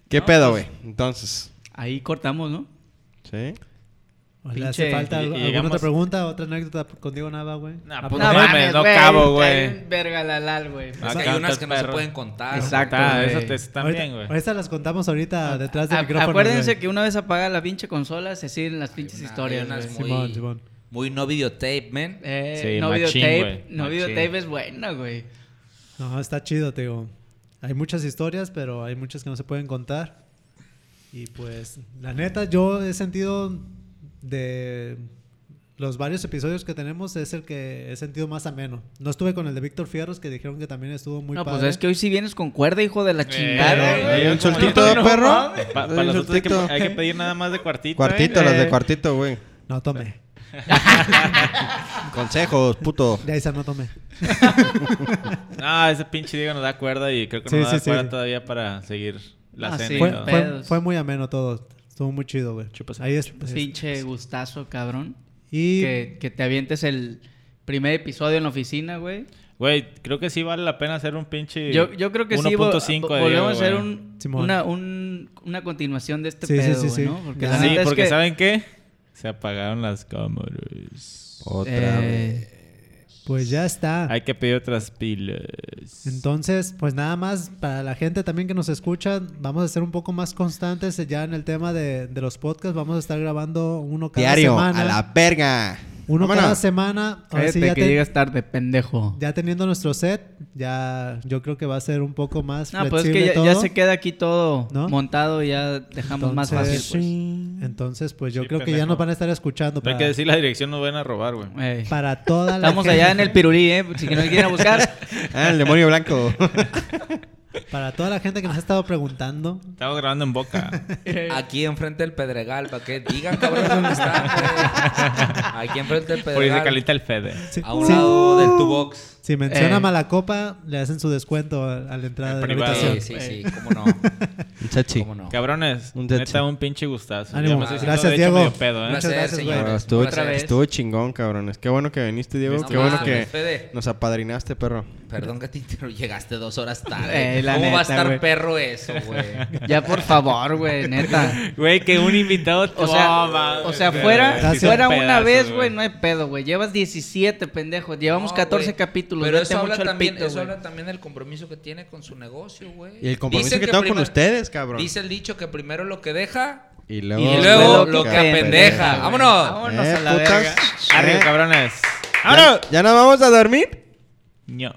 ¿Qué No, pedo, pues- güey? Entonces. Ahí cortamos, ¿no? ¿Sí? ¿Le pinche- hace falta alguna llegamos- otra pregunta? ¿Otra anécdota contigo, Nava, güey? Nah, Ah, pues pues, no mames, no cabo, güey. Verga la lal, güey. Es Ah, que hay unas que no se pueden contar. Exacto. Ah, eso te están ahorita, bien, güey. ahorita las contamos ahorita detrás del A- micrófono. Acuérdense que una vez apaga la pinche consola, se siguen las pinches historias, Simón, Simón. Muy no videotape, man. Eh, Sí, no machín, videotape, no machín. videotape es buena, güey. No, está chido, te digo. Hay muchas historias, pero hay muchas que no se pueden contar. Y pues, la neta, yo he sentido de los varios episodios que tenemos, es el que he sentido más ameno. No estuve con el de Víctor Fierros, que dijeron que también estuvo muy no, padre. pues es que hoy sí vienes con cuerda, hijo de la chingada, eh, güey. eh, un como soltito, no, perro. Pa- Un para los hay que, hay que pedir nada más de cuartito. Cuartito, ¿eh? las de cuartito, güey. No tomé. <laughs> Consejos, puto. Ya esa no tomé. <laughs> No, ese pinche Diego nos da cuerda y creo que Sí, nos da sí, sí. cuerda todavía para seguir la Ah, cena. sí, y Fue, todo. fue, pedos. fue muy ameno todo. Estuvo muy chido, güey. Ahí es. es- Pinche gustazo, cabrón. y Que, que te avientes el primer episodio en la oficina, güey. Güey, creo que sí vale la pena hacer un pinche Yo, yo creo que sí, vo- 1.5 vo- de volvemos Diego, a hacer un, una, un- una continuación de este Sí, sí, pedo, sí, güey, sí. ¿no? Porque Sí, neta es porque que- ¿saben qué? Se apagaron las cámaras. Otra Eh, vez. Pues ya está. Hay que pedir otras pilas. Entonces, pues nada más para la gente también que nos escucha, vamos a ser un poco más constantes ya en el tema de, de los podcasts. Vamos a estar grabando uno cada Diario, semana. a la verga. Uno Vámonos. cada semana. Ahora sí, Cállate ya, que te- llegas tarde, pendejo. ya teniendo nuestro set, ya yo creo que va a ser un poco más No, pues es flexible que ya, se queda aquí todo ¿No? montado y ya dejamos más fácil. Pues. Entonces, pues yo Sí, creo que ya nos van a estar escuchando No hay para, que decir la dirección, nos van a robar, güey. Ey. para toda la Estamos gente- allá en el Pirulí, ¿eh? Si que nos quieren buscar. <laughs> Ah, el demonio blanco. <laughs> Para toda la gente que nos ha estado preguntando. Estamos grabando en boca. <laughs> Aquí enfrente del Pedregal, para que digan, cabrón, dónde están, güey. <laughs> Aquí enfrente del Por ahí se Pedregal. calienta el Fede. Sí, A un lado del Tubox. Si menciona Eh. Malacopa, le hacen su descuento a, a la entrada de la habitación. Sí, sí, sí, cómo no. <laughs> Un chachi. ¿Cómo no? Cabrones, Un neta, tetsu. un pinche gustazo. Ánimo. Me Gracias, Diego. pedo, ¿eh? Muchas gracias, güey. estuvo, Placer. vez. estuvo chingón, cabrones. Qué bueno que viniste, Diego. No Qué bueno que Fede. nos apadrinaste, perro. Perdón que te interrumpí, llegaste dos horas tarde. Eh, la ¿Cómo va a neta, estar perro eso, güey? <laughs> Ya, por favor, güey, neta. Güey, que un invitado... O sea, Toma, o sea fuera, fuera una vez, güey, no hay pedo, güey. Llevas 17, pendejo. Llevamos No, 14 güey. Capítulos. Pero eso habla, también, pito, eso habla también del compromiso que tiene con su negocio, güey. Y el compromiso Dicen que tengo con ustedes, cabrón. Dice el dicho que primero lo que deja Y luego, y luego luego lo que que apendeja. güey. ¡Vámonos! Vámonos Eh, a la putas. verga. Arriba, Eh. cabrones. ¿Ya, ¿Ya nos vamos a dormir? No.